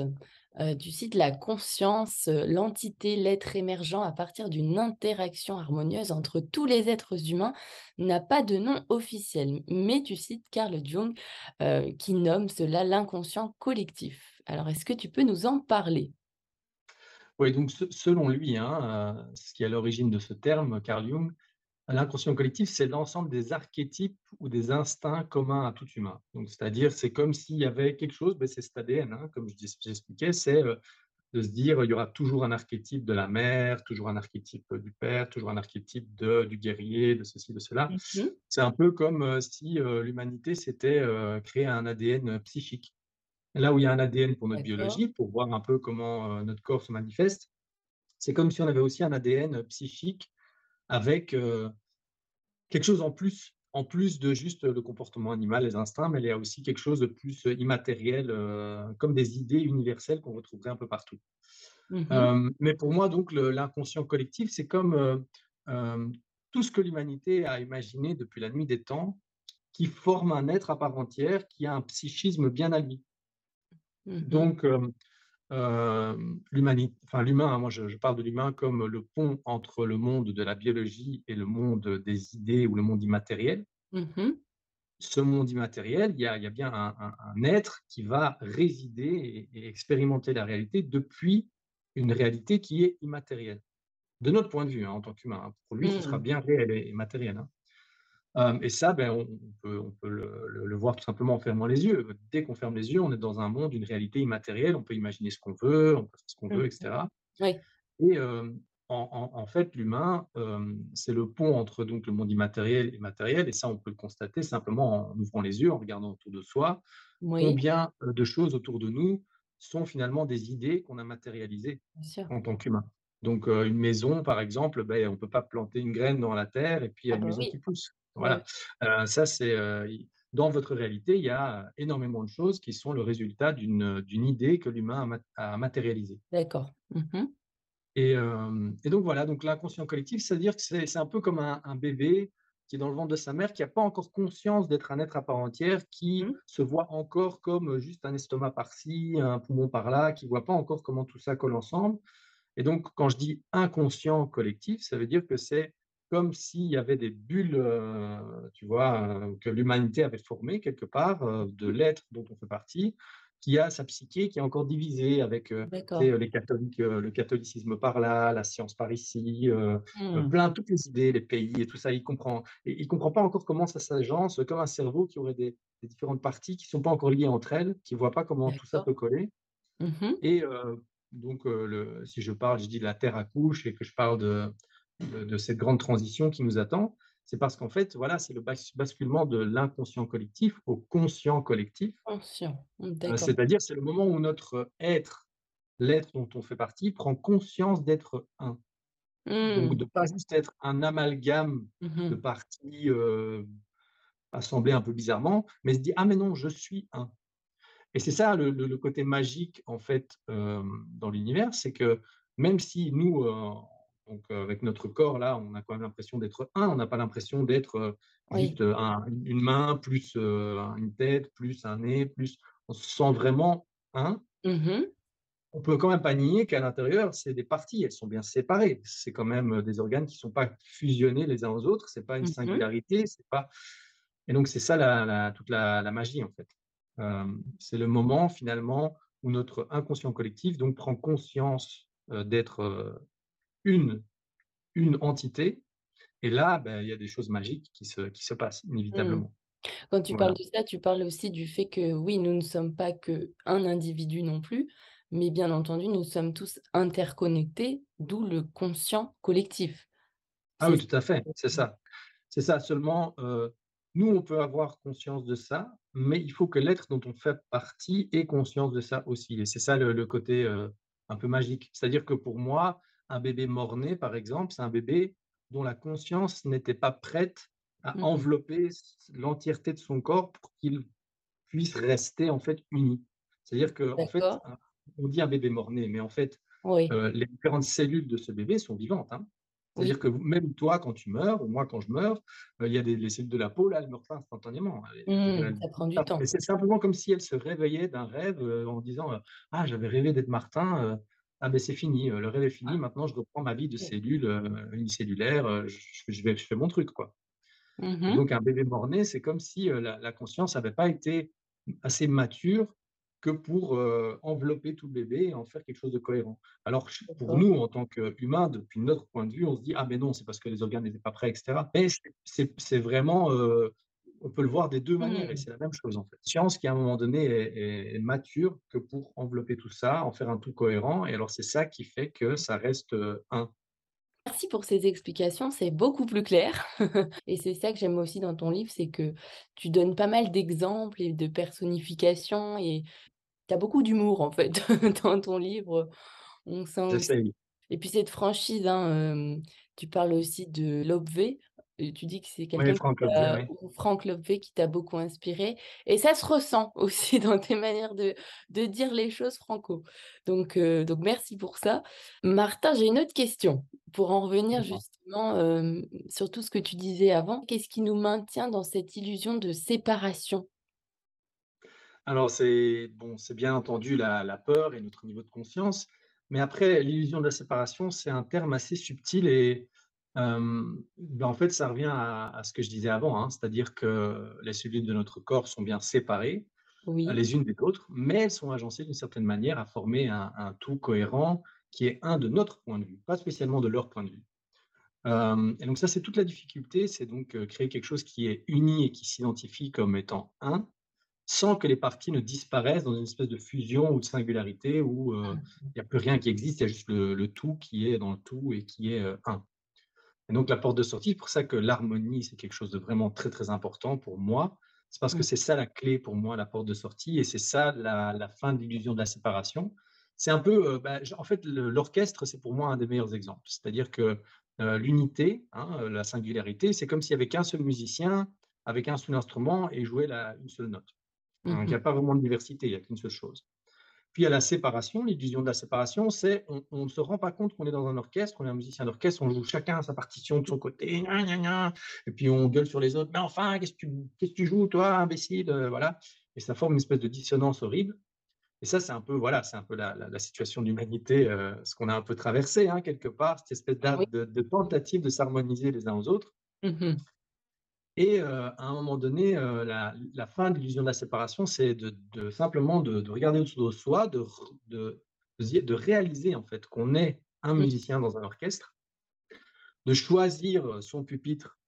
heu, tu cites la conscience, heu, l'entité, l'être émergent à partir d'une interaction harmonieuse entre tous les êtres humains, n'a pas de nom officiel. Mais tu cites Carl Jung, heu, qui nomme cela l'inconscient collectif. Alors est-ce que tu peux nous en parler?
Oui, donc se- selon lui, hein, euh, ce qui est à l'origine de ce terme, Carl Jung, l'inconscient collectif, c'est l'ensemble des archétypes ou des instincts communs à tout humain. Donc, c'est-à-dire, c'est comme s'il y avait quelque chose, ben, c'est cet ADN, hein, comme je dis- j'expliquais, c'est euh, de se dire, il y aura toujours un archétype de la mère, toujours un archétype du père, toujours un archétype de, du guerrier, de ceci, de cela.
Mmh mh.
C'est un peu comme euh, si euh, l'humanité s'était euh, créé un ADN psychique. Là où il y a un ADN pour notre biologie, pour voir un peu comment notre corps se manifeste, c'est comme si on avait aussi un ADN psychique avec euh, quelque chose en plus, en plus de juste le comportement animal, les instincts, mais il y a aussi quelque chose de plus immatériel, euh, comme des idées universelles qu'on retrouverait un peu partout.
Mmh mh.
Euh, mais pour moi, donc, l'inconscient collectif, c'est comme tout ce que l'humanité a imaginé depuis la nuit des temps, qui forme un être à part entière, qui a un psychisme bien à lui.
Mmh mh.
Donc, euh, l'humanité, enfin l'humain, hein, moi je, je parle de l'humain comme le pont entre le monde de la biologie et le monde des idées ou le monde immatériel.
Mmh mh.
Ce monde immatériel, il y a, il y a bien un, un- un être qui va résider et, et expérimenter la réalité depuis une réalité qui est immatérielle. De notre point de vue, hein, en tant qu'humain, hein. pour lui, ce sera
Mmh.
bien réel et, et matériel. hein. Euh, et ça, ben, on, peut, on peut le, le- le voir tout simplement en fermant les yeux. Dès qu'on ferme les yeux, on est dans un monde, une réalité immatérielle. On peut imaginer ce qu'on veut, on peut faire ce qu'on
Mmh
veut, etc.
Oui.
Et euh, en, en- en fait, l'humain, euh, c'est le pont entre donc, le monde immatériel et matériel. Et ça, on peut le constater simplement en ouvrant les yeux, en regardant autour de soi.
Oui,
Combien de choses autour de nous sont finalement des idées qu'on a matérialisées en tant qu'humain. Donc, une maison, par exemple, ben, on ne peut pas planter une graine dans la terre et puis il y a
Ah
une
bah
maison
oui.
qui pousse. Voilà.
ouais.
Euh, ça, c'est euh, dans votre réalité, il y a énormément de choses qui sont le résultat d'une idée que l'humain a, mat- a matérialisée.
D'accord. Mmh mh.
Et, euh, et donc voilà, donc l'inconscient collectif, c'est-à-dire que c'est c'est un peu comme un, un bébé qui est dans le ventre de sa mère, qui n'a pas encore conscience d'être un être à part entière, qui
Mmh.
se voit encore comme juste un estomac par-ci, un poumon par-là, qui ne voit pas encore comment tout ça colle ensemble. Et donc, quand je dis inconscient collectif, ça veut dire que c'est comme s'il y avait des bulles, euh, tu vois, euh, que l'humanité avait formées quelque part, euh, de
Mmh.
l'être dont on fait partie, qui a sa psyché qui est encore divisée avec euh, les catholiques, le catholicisme par là, la science par ici,
Mmh.
plein, toutes les idées, les pays et tout ça. Il comprend, et il comprend pas encore comment ça s'agence, comme un cerveau qui aurait des, des différentes parties qui sont pas encore liées entre elles, qui voit pas comment tout ça peut coller.
Mmh mh.
Et donc, le, si je parle, je dis de la Terre accouche et que je parle de, de, de cette grande transition qui nous attend, c'est parce qu'en fait, voilà, c'est le bas- basculement de l'inconscient collectif au conscient collectif.
Conscient.
Euh,
d'accord.
c'est-à-dire, c'est le moment où notre être, l'être dont on fait partie, prend conscience d'être un. Donc,
Mmh.
de pas juste être un amalgame
Mmh
de
mh.
parties euh, assemblées un peu bizarrement, mais se dit, ah mais non, je suis un. Et c'est ça le, le- le côté magique en fait euh, dans l'univers, c'est que même si nous, euh, donc, euh, avec notre corps là, on a quand même l'impression d'être un, on n'a pas l'impression d'être euh,
Oui.
juste euh, un- une main plus euh, une tête plus un nez plus, on se sent vraiment un.
Mmh mh.
On peut quand même pas nier qu'à l'intérieur, c'est des parties, elles sont bien séparées. C'est quand même euh, des organes qui sont pas fusionnés les uns aux autres. C'est pas une
Mmh mh.
singularité. C'est pas. Et donc c'est ça la, la- toute la, la magie en fait. Euh, c'est le moment finalement où notre inconscient collectif donc prend conscience, d'être, heu, une une entité et là, bah, il y a des choses magiques qui se qui se passent
Mmh.
inévitablement.
Quand tu parles de ça, tu parles aussi du fait que, oui, nous ne sommes pas qu'un individu non plus, mais bien entendu, nous sommes tous interconnectés, d'où le conscient collectif.
Ah oui, tout à fait, c'est ça. C'est ça, seulement, heu, nous, on peut avoir conscience de ça, mais il faut que l'être dont on fait partie ait conscience de ça aussi et c'est ça le le côté, heu, un peu magique. C'est-à-dire que pour moi, un bébé mort-né, par exemple, c'est un bébé dont la conscience n'était pas prête à
mmh,
envelopper l'entièreté de son corps pour qu'il puisse rester, en fait, uni. C'est-à-dire qu'en fait,
d'accord.
un on dit un bébé mort-né, mais en fait,
Oui,
heu, les différentes cellules de ce bébé sont vivantes, hein. C'est-à-dire
oui,
que même toi, quand tu meurs, ou moi, quand je meurs, heu, il y a des les cellules de la peau, là, elles meurent pas instantanément.
Mmh,
elles
ça prend du temps.
mais c'est simplement comme si elles se réveillaient d'un rêve, heu, en disant, «Ah, j'avais rêvé d'être Martin, ah beh, c'est fini, heu, le rêve est fini, maintenant je reprends ma vie de cellule, heu, unicellulaire, heu, je je vais je fais mon truc, quoi».
Mmh
donc un bébé mort-né, c'est comme si, la la conscience n'avait pas été assez mature que pour, envelopper tout le bébé et en faire quelque chose de cohérent. Alors pour nous, en tant qu'humains, depuis notre point de vue, on se dit: «Ah mais non, c'est parce que les organes n'étaient pas prêts et cetera». Mais c'est vraiment, on peut le voir des 2 manières et
Mmh.
c'est la même chose, en fait. Science qui, à un moment donné, est mature que pour envelopper tout ça, en faire un tout cohérent et alors c'est ça qui fait que ça reste, heu, un.
Merci pour ces explications, c'est beaucoup plus clair *laughs* et c'est ça que j'aime aussi dans ton livre, c'est que tu donnes pas mal d'exemples et de personnifications et tu as beaucoup d'humour, en fait, *laughs* dans ton livre. On sent et puis cette franchise, hein, hem, tu parles aussi de Lobvé et tu dis que c'est quelqu'un
Franck oui.
ou Franck Lobvé qui t'a beaucoup inspiré et ça se ressent aussi *laughs* dans tes manières de de dire les choses franco. Donc heu, donc merci pour ça. Martin, j'ai une autre question pour en revenir justement, hem, sur tout ce que tu disais avant. Qu'est-ce qui nous maintient dans cette illusion de séparation?
Alors c'est bon, c'est bien entendu la la peur et notre niveau de conscience, mais après l'illusion de la séparation, c'est un terme assez subtil et bah, en fait, ça revient à à ce que je disais avant, hein, c'est-à-dire que les cellules de notre corps sont bien séparées,
Oui.
les unes des autres, mais elles sont agencées d'une certaine manière à former un un tout cohérent qui est un de notre point de vue, pas spécialement de leur point de vue. Et donc ça, c'est toute la difficulté, c'est donc, heu, créer quelque chose qui est uni et qui s'identifie comme étant un, sans que les parties ne disparaissent dans une espèce de fusion ou de singularité où, heu, il y a plus rien qui existe, il y a juste le le tout qui est dans le tout et qui est, heu, un. Et donc la porte de sortie, c'est pour ça que l'harmonie, c'est quelque chose de vraiment très, très important pour moi. C'est parce que
Mmh.
c'est ça la clé pour moi, la porte de sortie et c'est ça la la fin de l'illusion de la séparation. C'est un peu, heu, bah, en fait, l'orchestre, c'est pour moi un des meilleurs exemples. C'est-à-dire que, heu, l'unité, hein, heu, la singularité, c'est comme s'il y avait qu'un seul musicien avec un seul instrument et jouait la une seule note.
Mmh
Donc il y
mh.
a pas vraiment de diversité, il y a qu'une seule chose. Puis a la séparation, l'illusion de la séparation, c'est on on ne se rend pas compte qu'on est dans un orchestre, on est un musicien d'orchestre, on joue chacun sa partition de son côté, gna gna gna, et puis on gueule sur les autres: «Mais enfin, qu'est-ce que tu qu'est-ce que tu joues toi, imbécile?» heu, voilà et ça forme une espèce de dissonance horrible et ça, c'est un peu, voilà, c'est un peu la la la situation d'humanité, heu, ce qu'on a un peu traversé, hein, quelque part, cette espèce
Oui.
de de tentative de s'harmoniser les uns aux autres
Mmh mh.
Et heu, à un moment donné, heu, la la fin de l'illusion de la séparation, c'est de de simplement de de regarder autour de soi, de de de réaliser, en fait, qu'on est un musicien dans un orchestre, de choisir, son pupitre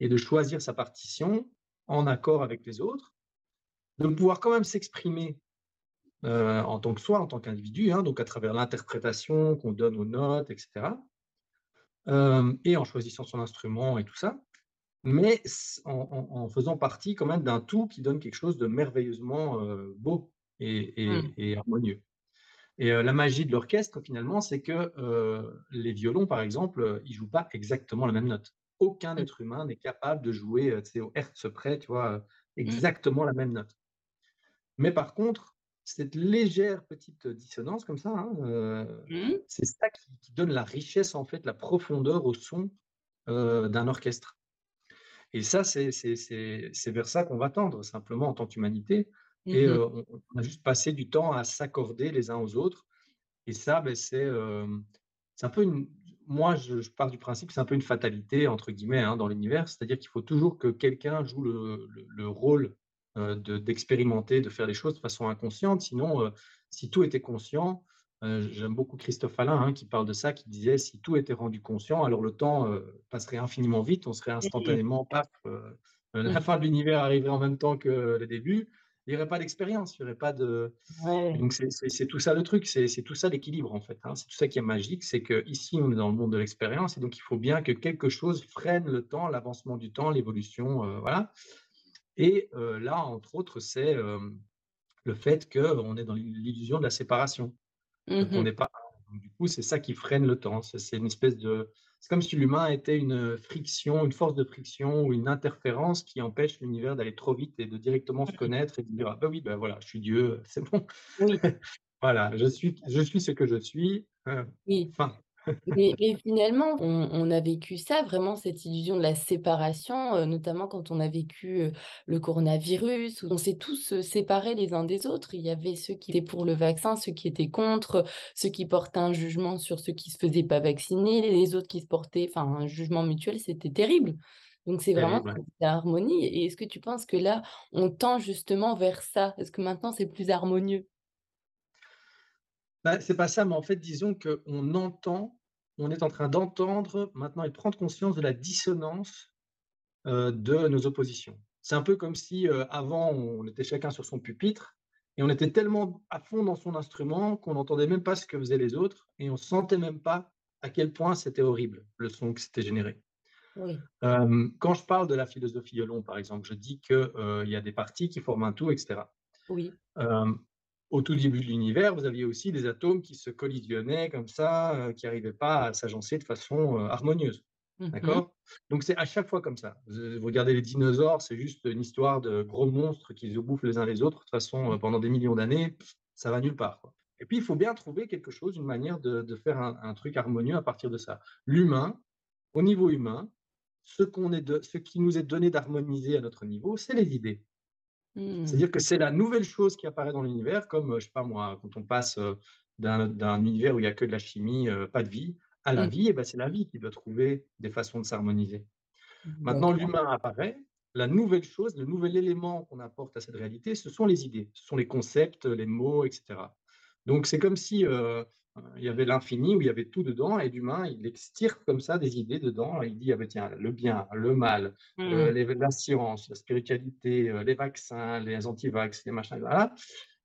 et de choisir sa partition en accord avec les autres, de pouvoir quand même s'exprimer, en tant que soi, en tant qu'individu, hein, donc à travers l'interprétation qu'on donne aux notes et cetera, hem et en choisissant son instrument et tout ça. Mais en en en faisant partie quand même d'un tout qui donne quelque chose de merveilleusement, heu, beau et
Mmh.
et harmonieux. Et heu, la magie de l'orchestre finalement, c'est que, heu, les violons par exemple, ils jouent pas exactement la même note. Aucun
Mmh.
être humain n'est capable de jouer, au hertz près, tu vois, heu,
Mmh.
exactement la même note. Mais par contre, cette légère petite dissonance comme ça, hein, c'est ça qui qui donne la richesse en fait, la profondeur au son, d'un orchestre. Et ça, c'est vers ça qu'on va tendre simplement en tant qu'humanité
Mmh
et
mh.
heu, on on a juste passé du temps à s'accorder les uns aux autres et ça, beh, c'est, un peu une moi, je je pars du principe que c'est un peu une «fatalité» entre guillemets, hein, dans l'univers. C'est-à-dire qu'il faut toujours que quelqu'un joue le le le rôle, euh, de d'expérimenter, de faire les choses de façon inconsciente. Sinon, si tout était conscient, j'aime beaucoup Christophe Alain, hein, qui parle de ça, qui disait: «Si tout était rendu conscient, alors le temps, heu, passerait infiniment vite, on serait instantanément paf, heu, la fin de l'univers arriverait en même temps que le début». Il y aurait pas d'expérience, il y aurait pas de
Ouais.
donc c'est tout ça le truc, c'est tout ça l'équilibre en fait, hein. C'est tout ça qui est magique, c'est qu'ici on est dans le monde de l'expérience et donc il faut bien que quelque chose freine le temps, l'avancement du temps, l'évolution, voilà et là, entre autres, c'est, le fait qu'on est dans l'il l'illusion de la séparation, heu, qu'on
Mmh
n'est pas. Donc du coup, c'est ça qui freine le temps. C'est une espèce de c'est comme si l'humain était une, friction, une force de friction ou une interférence qui empêche l'univers d'aller trop vite et de directement se
Mmh.
connaître et de dire: «Ah bah oui, bah voilà, je suis Dieu, *laughs* c'est bon».
Oui,
Voilà, je suis je suis ce que je suis, heu,
oui.
fin.
Mais mais finalement, on on a vécu ça, vraiment cette illusion de la séparation, heu, notamment quand on a vécu, heu, le coronavirus, où on s'est tous, heu, séparés les uns des autres. Il y avait ceux qui étaient pour le vaccin, ceux qui étaient contre, ceux qui portaient un jugement sur ceux qui se faisaient pas vacciner, les autres qui se portaient enfin, un jugement mutuel, c'était terrible. Donc c'est vraiment
ouais.
cette harmonie et est-ce que tu penses que là, on tend justement vers ça? Est-ce que maintenant c'est plus harmonieux?
Bah, c'est pas ça, mais en fait, disons qu'on entend on est en train d'entendre maintenant et de prendre conscience de la dissonance heu, de nos oppositions. C'est un peu comme si, heu, avant, on était chacun sur son pupitre et on était tellement à fond dans son instrument qu'on n'entendait même pas ce que faisaient les autres et on sentait même pas à quel point c'était horrible, le son que c'était généré.
Oui,
Hem, quand je parle de la philosophie Yolon, par exemple, je dis que, heu, il y a des parties qui forment un tout et cetera.
oui.
Au tout début de l'univers, vous aviez aussi des atomes qui se collisionnaient comme ça, heu, qui n'arrivaient pas à s'agencer de façon, heu, harmonieuse.
Mh.
D'accord? Donc c'est à chaque fois comme ça. Vous vous regardez les dinosaures, c'est juste une histoire de gros monstres qui se bouffent les uns les autres. De toute façon, heu, pendant des millions d'années, ça va nulle part, quoi. Et puis il faut bien trouver quelque chose, une manière de de faire un un truc harmonieux à partir de ça. L'humain, au niveau humain, ce qu'on est de ce qui nous est donné d'harmoniser à notre niveau, c'est les idées.
Mmh.
C'est-à-dire que c'est la nouvelle chose qui apparaît dans l'univers, comme, heu, je sais pas moi, quand on passe, heu, d'un d'un univers où il y a que de la chimie, heu, pas de vie, à la
Mmh.
vie et bah, c'est la vie qui doit trouver des façons de s'harmoniser. Maintenant
D'accord.
l'humain apparaît, la nouvelle chose, le nouvel élément qu'on apporte à cette réalité, ce sont les idées, ce sont les concepts, les mots et cetera. Donc c'est comme si, heu, il y avait l'infini où il y avait tout dedans et l'humain, il extirpe comme ça des idées dedans et il dit: «Ah bah tiens, le bien, le mal,
Mmh.
les la science, la spiritualité, heu, les vaccins, les antivax, les machins, voilà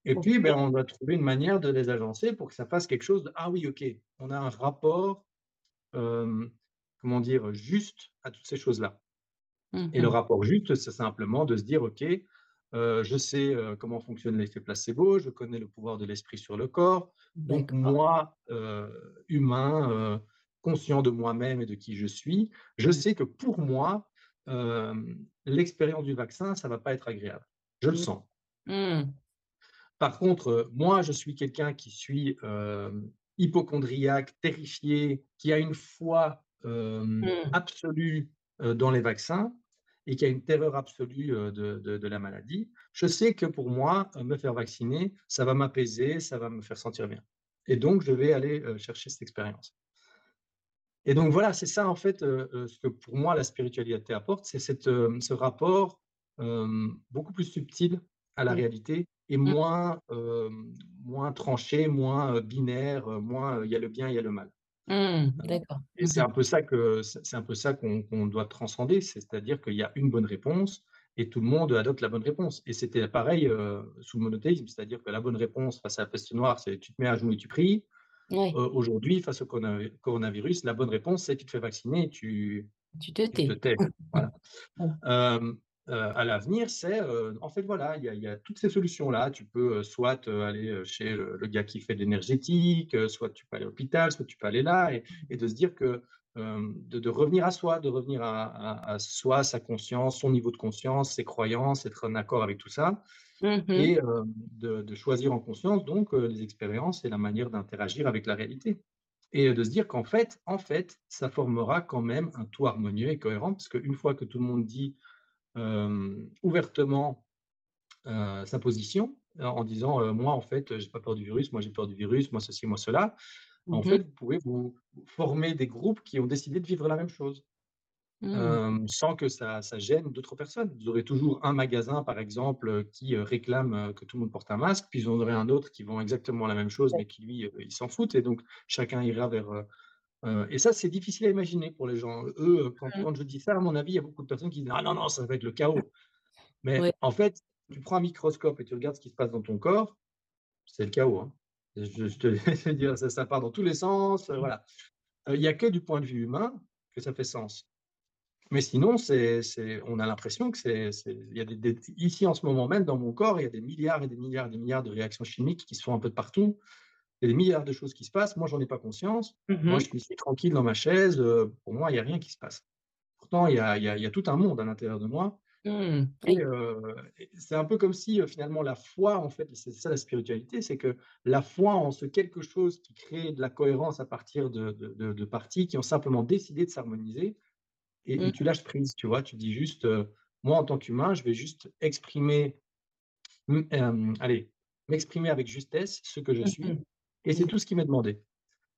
et puis, ben, on doit trouver une manière de les agencer pour que ça fasse quelque chose de: «Ah oui, OK, on a un rapport, comment dire? Juste à toutes ces choses-là».
Mmh
Et le
mh.
rapport juste, c'est simplement de se dire: «OK, je sais, comment fonctionne l'effet placebo, je connais le pouvoir de l'esprit sur le corps. Donc moi, humain, conscient de moi-même et de qui je suis, je
Mmh.
sais que pour moi, l'expérience du vaccin, ça va pas être agréable. Je le
Mmh.
sens.
Mmh.
Par contre, moi, je suis quelqu'un qui suis, hem, hypocondriaque, terrifié, qui a une foi, absolue, dans les vaccins et qui a une terreur absolue, de de de la maladie. Je sais que pour moi, heu, me faire vacciner, ça va m'apaiser, ça va me faire sentir bien et donc je vais aller, chercher cette expérience et donc voilà, c'est ça en fait, ce que pour moi la spiritualité apporte, c'est ce rapport, beaucoup plus subtil à la
Mmh.
réalité et
Mmh.
moins, moins tranché, moins, binaire, moins, il y a le bien, il y a le mal.
Mmh.
Heu
D'accord.
et
Mmh
c'est
mh.
un peu ça que c'est un peu ça qu'on doit transcender, c'est-à-dire qu'il y a une bonne réponse et tout le monde adopte la bonne réponse et c'était pareil, sous le monothéisme, c'est-à-dire que la bonne réponse face à la peste noire, c'est tu te mets à genoux et tu pries. Aujourd'hui, face au corona coronavirus, la bonne réponse, c'est tu te fais vacciner et tu
tu te
tu te
tais.
Voilà. *laughs* Heu, à l'avenir, c'est, heu, en fait, voilà, il y a il y a toutes ces solutions-là. Tu peux, heu, soit, aller, chez le le gars qui fait de l'énergétique, soit tu peux aller à l'hôpital, soit tu peux aller là et et de se dire que, de de revenir à soi, de revenir à à à soi, sa conscience, son niveau de conscience, ses croyances, être en accord avec tout ça
Mmh mh.
et de de choisir en conscience donc, les expériences et la manière d'interagir avec la réalité. Et de se dire qu'en fait en fait, ça formera quand même un tout harmonieux et cohérent parce qu'une fois que tout le monde dit, ouvertement, heu, sa position, en disant, «Moi en fait, j'ai pas peur du virus, moi j'ai peur du virus, moi ceci, moi cela». En
Mmh
fait, vous pouvez vous former des groupes qui ont décidé de vivre la même chose.
Mmh.
sans que ça ça gêne d'autres personnes. Vous aurez toujours un magasin, par exemple, qui, réclame, que tout le monde porte un masque, puis vous en aurez un autre qui vend exactement la même chose, mais qui lui, il s'en fout et donc chacun ira vers, et ça, c'est difficile à imaginer pour les gens. Eux, quand
Mmh.
quand je dis ça, à mon avis, il y a beaucoup de personnes qui disent: «Ah non, non, ça va être le chaos». Mais en fait, tu prends un microscope et tu regardes ce qui se passe dans ton corps, c'est le chaos, hein. Je je te *laughs* veux dire, ça ça part dans tous les sens, voilà. Il y a que du point de vue humain que ça fait sens. Mais sinon, c'est c'est on a l'impression que c'est c'est il y a des des ici, en ce moment même, dans mon corps, il y a des milliards et des milliards et des milliards de réactions chimiques qui se font un peu de partout. Il y a des milliards de choses qui se passent. Moi, j'en ai pas conscience.
Mmh
Moi, je suis tranquille dans ma chaise, heu, pour moi, il y a rien qui se passe. Pourtant, il y a il y a il y a tout un monde à l'intérieur de moi
Mmh.
et et c'est un peu comme si, heu, finalement, la foi, en fait, c'est ça la spiritualité, c'est que la foi en ce quelque chose qui crée de la cohérence à partir de de de de parties qui ont simplement décidé de s'harmoniser et
Mmh.
et tu lâches prise, tu vois? Tu dis juste, «Moi, en tant qu'humain, je vais juste exprimer, allez, m'exprimer avec justesse ce que je suis. Et c'est
Mmh.
tout ce qui m'est demandé».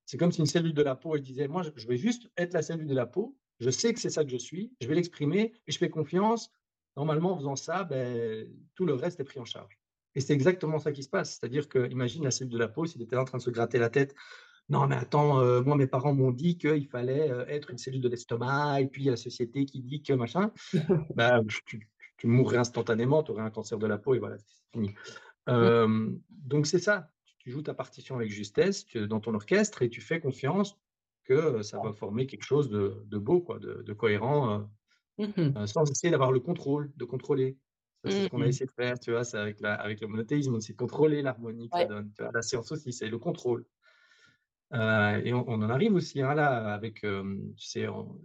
C'est comme si une cellule de la peau, elle disait: «Moi, je vais juste être la cellule de la peau. Je sais que c'est ça que je suis, je vais l'exprimer et je fais confiance. Normalement, en faisant ça, beh, tout le reste est pris en charge» et c'est exactement ça qui se passe. C'est-à-dire que, imagine la cellule de la peau, s'il était en train de se gratter la tête: «Non, mais attends, heu, moi, mes parents m'ont dit qu'il fallait, heu, être une cellule de l'estomac et puis il y a la société qui dit que machin». *laughs* Bah, tu tu mourrais instantanément, tu aurais un cancer de la peau et voilà, c'est fini.
Mmh.
Hem, donc c'est ça, tu joues ta partition avec justesse, tu dans ton orchestre et tu fais confiance que, heu, ça va former quelque chose de de beau quoi, de de cohérent, heu
Mmh mh.
heu, sans essayer d'avoir le contrôle, de contrôler. C'est ce
Mmh
qu'on a
mh.
essayé de faire, tu vois? C'est avec la avec le monothéisme, on essaie de contrôler l'harmonie que ça
Ouais.
donne, tu vois? La science aussi, c'est le contrôle. Et on on en arrive aussi, hein, là, avec, hem, tu sais, on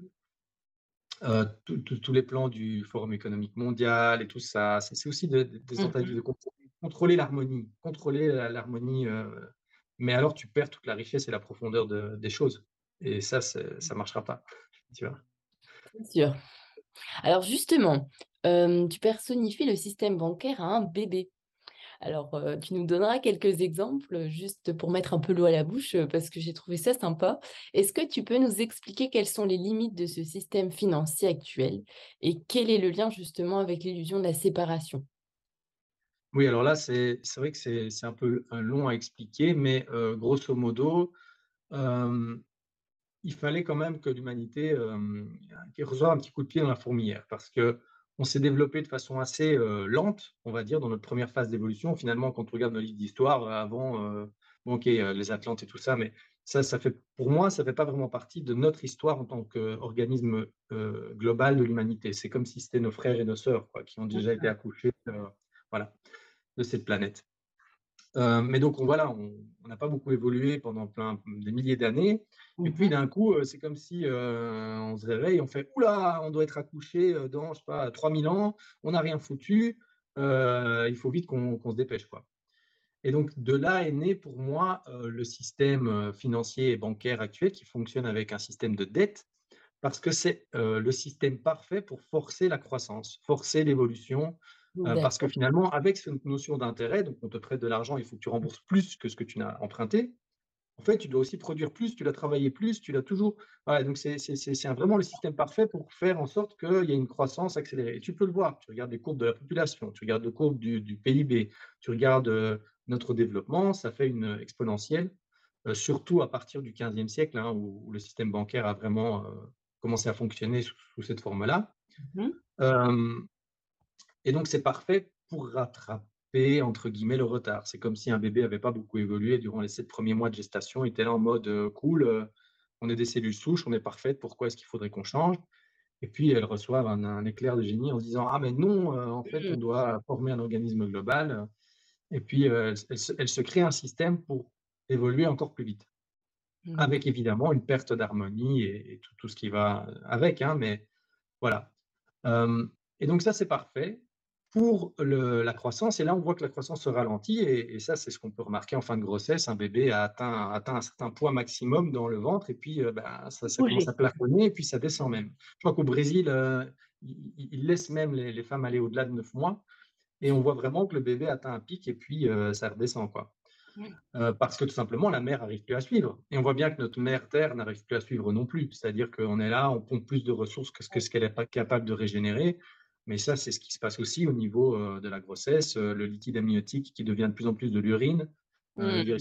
Heu, tous les plans du Forum économique mondial et tout ça, c'est aussi de de des
Mmh
tentatives de contrôler contrôler l'harmonie contrôler l'harmonie, heu, mais alors tu perds toute la richesse et la profondeur de des choses et ça, ça marchera pas, tu vois?
Sûr. Alors justement, hem, tu personnifies le système bancaire à un bébé. Alors, heu, tu nous donneras quelques exemples, juste pour mettre un peu l'eau à la bouche, parce que j'ai trouvé ça sympa. Est-ce que tu peux nous expliquer quelles sont les limites de ce système financier actuel et quel est le lien justement avec l'illusion de la séparation?
Oui, alors là, c'est c'est vrai que c'est un peu, long à expliquer, mais heu, grosso modo, il fallait quand même que l'humanité, reçoive un petit coup de pied dans la fourmilière parce qu'on s'est développé de façon assez, lente, on va dire, dans notre première phase d'évolution. Finalement, quand on regarde nos livres d'histoire, heu, avant, heu, bon OK, les Atlantes et tout ça, mais ça, ça fait pour moi, ça fait pas vraiment partie de notre histoire en tant qu'organisme, global de l'humanité. C'est comme si c'était nos frères et nos sœurs, quoi, qui ont déjà été accouchés, voilà, de cette planète. Heu, mais donc on voilà, on on n'a pas beaucoup évolué pendant plein des milliers d'années. Et
Mmh.
puis d'un coup, heu, c'est comme si, heu, on se réveille, on fait: «Ouh là, on doit être accouché, dans je sais pas 3000 ans, on n'a rien foutu, il faut vite qu'on se dépêche quoi» et donc de là est né pour moi, le système, financier et bancaire actuel qui fonctionne avec un système de dette parce que c'est, le système parfait pour forcer la croissance, forcer l'évolution, heu, parce que finalement, avec cette notion d'intérêt, donc on te prête de l'argent, il faut que tu rembourses plus que ce que tu n'as emprunté. En fait, tu dois aussi produire plus, tu l'as travaillé plus, tu l'as toujours voilà, donc c'est vraiment le système parfait pour faire en sorte qu'il y ait une croissance accélérée et tu peux le voir. Tu regardes les courbes de la population, tu regardes les courbes du du PIB, tu regardes, heu, notre développement, ça fait une, exponentielle, heu, surtout à partir du XVe siècle, hein, où où le système bancaire a vraiment, commencé à fonctionner sous sous cette forme-là.
Mmh mh.
Et donc c'est parfait pour rattraper entre guillemets «le retard». C'est comme si un bébé avait pas beaucoup évolué durant les 7 premiers mois de gestation, il était là en mode, heu: «Cool, heu, on est des cellules souches, on est parfaites, pourquoi est-ce qu'il faudrait qu'on change?» et puis elles reçoivent un un éclair de génie en se disant: «Ah mais non, heu, en fait
Mmh.
on doit former un organisme global», et puis, elles elles se elles se créent un système pour évoluer encore plus vite.
Mmh.
Avec évidemment une perte d'harmonie et et tout tout ce qui va, avec, hein, mais voilà. Et donc ça, c'est parfait pour le la croissance et là, on voit que la croissance se ralentit et et ça, c'est ce qu'on peut remarquer en fin de grossesse. Un bébé a atteint atteint un certain poids maximum dans le ventre et puis, heu, bah, ça ça commence à plafonner et puis ça descend même. Je crois qu'au Brésil, ils ils ils laissent même les les femmes aller au-delà de 9 mois et on voit vraiment que le bébé atteint un pic et puis, heu, ça redescend, quoi. Euh, parce que tout simplement, la mer n'arrive plus à suivre. Et on voit bien que notre mer Terre n'arrive plus à suivre non plus. C'est-à-dire qu'on est là, on pompe plus de ressources que ce que- ce qu'elle est pas capable de régénérer. Mais ça, c'est ce qui se passe aussi au niveau euh, de la grossesse, euh, le liquide amniotique qui devient de plus en plus de l'urine. Euh, il
Mmh.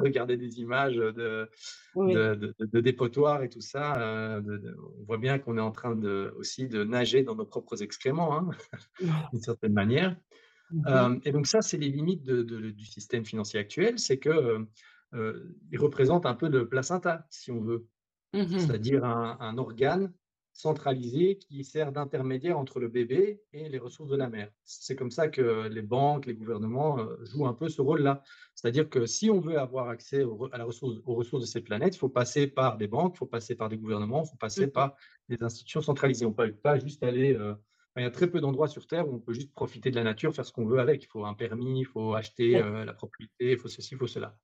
regarder des images de,
Oui.
de, de, de dépotoirs et tout ça. euh, de- on voit bien qu'on est en train de, aussi de nager dans nos propres excréments, hein, *laughs* d'une certaine manière. Euh, et donc ça, c'est les limites du système financier actuel, c'est que euh, euh, il représente un peu le placenta, si on veut,
Mhm.
c'est-à-dire un, un organe centralisé qui sert d'intermédiaire entre le bébé et les ressources de la mère. C'est comme ça que les banques, les gouvernements euh, jouent un peu ce rôle-là. C'est-à-dire que si on veut avoir accès aux, re- à la ressource, aux ressources de cette planète, il faut passer par des banques, il faut passer par des gouvernements, il faut passer par des institutions centralisées. On ne peut pas juste aller... euh, il y a très peu d'endroits sur Terre où on peut juste profiter de la nature, faire ce qu'on veut avec. Il faut un permis, il faut acheter euh, la propriété, il faut ceci, il faut cela.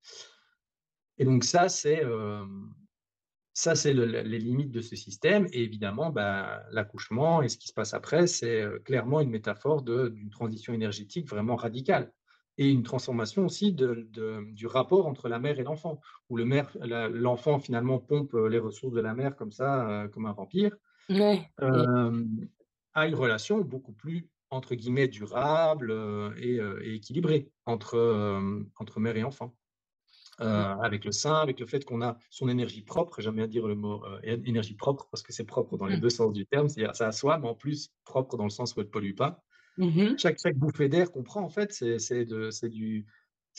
Et donc ça, c'est euh, ça, c'est le- le- les limites de ce système. Et évidemment, bah, l'accouchement et ce qui se passe après, c'est euh, clairement une métaphore d'une transition énergétique vraiment radicale. Et une transformation aussi de- de- du rapport entre la mère et l'enfant, où le l'enfant finalement pompe euh, les ressources de la mère comme ça, euh, comme un vampire,
Ouais.
Euh, a une relation beaucoup plus, entre guillemets, durable euh, et, et équilibrée entre, entre mère et enfant euh, avec le sein, avec le fait qu'on a son énergie propre. J'aime bien dire le mot euh, énergie propre parce que c'est propre dans les
Mhm.
deux sens du terme, c'est-à-dire ça à soi, mais en plus propre dans le sens où elle ne pollue pas.
Mhm.
Chaque, chaque bouffée d'air qu'on prend, en fait, c'est du,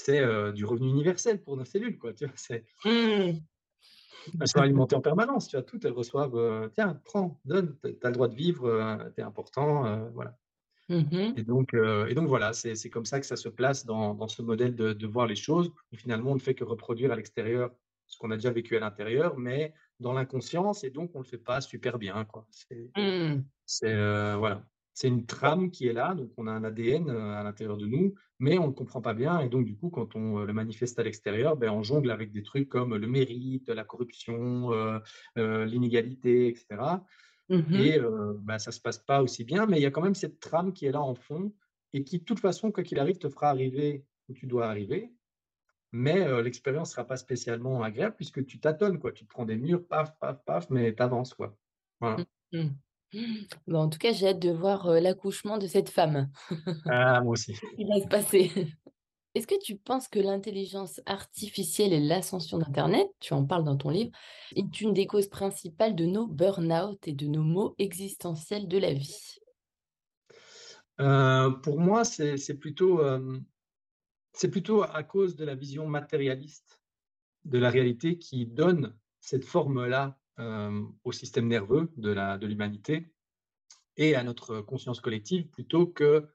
euh, du revenu universel pour nos cellules. Quoi, tu vois, c'est-
Mhm.
elles sont alimentées en permanence. Tu vois, toutes, elles reçoivent, tiens, prends, donne, tu as le droit de vivre, tu es important. voilà.
Mhm.
Et donc, euh, et donc voilà, c'est comme ça que ça se place dans, dans ce modèle de, de voir les choses, finalement on ne fait que reproduire à l'extérieur ce qu'on a déjà vécu à l'intérieur, mais dans l'inconscience, et donc on ne le fait pas super bien. C'est c'est, euh, voilà. C'est une trame qui est là, donc on a un ADN euh, à l'intérieur de nous, mais on ne le comprend pas bien, et donc du coup, quand on le manifeste à l'extérieur, ben, on jongle avec des trucs comme le mérite, la corruption, euh, l'inégalité, etc.
Mhm.
Et euh, bah, ça ne se passe pas aussi bien, mais il y a quand même cette trame qui est là en fond et qui, de toute façon, quoi qu'il arrive, te fera arriver où tu dois arriver. Mais euh, l'expérience ne sera pas spécialement agréable puisque tu tâtonnes, quoi. Tu te prends des murs, paf, paf, paf, mais tu avances, quoi. Voilà.
Bah, en tout cas, j'ai hâte de voir euh, l'accouchement de cette femme.
Ah, moi aussi. *laughs*
Qui va se passer? Est-ce que tu penses que l'intelligence artificielle et l'ascension d'Internet, tu en parles dans ton livre, est une des causes principales de nos burn-out et de nos maux existentiels de la vie?
Euh, pour moi, c'est c'est plutôt, euh, c'est plutôt à cause de la vision matérialiste de la réalité qui donne cette forme-là euh, au système nerveux de l'humanité et à notre conscience collective plutôt que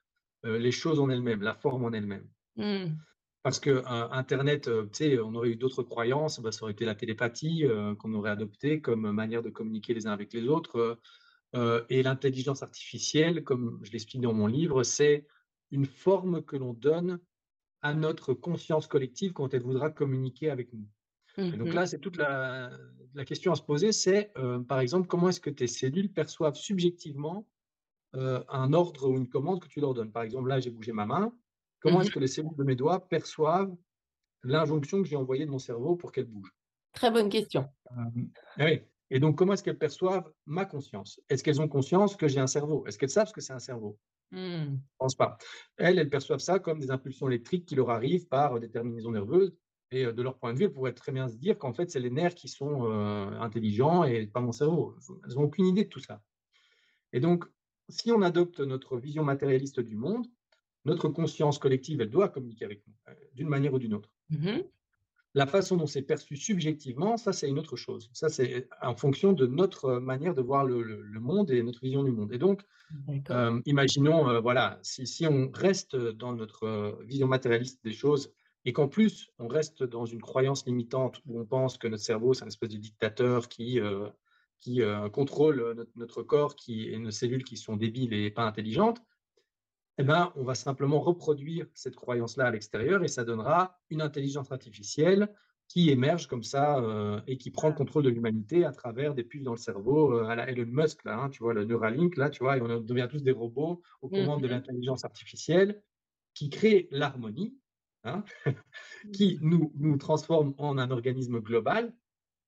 les choses en elles-mêmes, la forme en elle-même.
Mmh.
Parce que euh, Internet, euh, tu sais, on aurait eu d'autres croyances, bah, ça aurait été la télépathie euh, qu'on aurait adoptée comme manière de communiquer les uns avec les autres. et l'intelligence artificielle, comme je l'explique dans mon livre, c'est une forme que l'on donne à notre conscience collective quand elle voudra communiquer avec nous. Et donc
Mmh
là, c'est toute la, la question à se poser, c'est par exemple, comment est-ce que tes cellules perçoivent subjectivement un ordre ou une commande que tu leur donnes? Par exemple, là, j'ai bougé ma main. Comment est-ce
Mmh
que les cellules de mes doigts perçoivent l'injonction que j'ai envoyée de mon cerveau pour qu'elle bouge?
Très bonne question.
Euh, oui. Et donc, comment est-ce qu'elles perçoivent ma conscience? Est-ce qu'elles ont conscience que j'ai un cerveau? Est-ce qu'elles savent ce que c'est un cerveau?
Mmh.
Je ne pense pas. Elles, elles perçoivent ça comme des impulsions électriques qui leur arrivent par des terminaisons nerveuses. Et euh, de leur point de vue, elles pourraient très bien se dire qu'en fait, c'est les nerfs qui sont euh, intelligents et pas mon cerveau. Elles n'ont aucune idée de tout ça. Et donc, si on adopte notre vision matérialiste du monde, notre conscience collective, elle doit communiquer avec nous, euh, d'une manière ou d'une autre.
Mmh
La façon dont c'est perçu subjectivement, ça, c'est une autre chose. Ça, c'est en fonction de notre manière de voir le, le- le monde et notre vision du monde. Et donc, euh, imaginons, euh, voilà, si, si on reste dans notre euh, vision matérialiste des choses et qu'en plus, on reste dans une croyance limitante où on pense que notre cerveau, c'est un espèce de dictateur qui, euh, qui euh, contrôle notre, notre corps qui, et nos cellules qui sont débiles et pas intelligentes, eh ben, on va simplement reproduire cette croyance-là à l'extérieur et ça donnera une intelligence artificielle qui émerge comme ça euh, et qui prend le contrôle de l'humanité à travers des puces dans le cerveau euh, à la Elon Musk, là, hein, tu vois, le Neuralink, là, tu vois, et on devient tous des robots aux commandes de
Mmh
l'intelligence artificielle qui crée l'harmonie hein, *laughs*
Mmh.
qui nous, nous transforme en un organisme global,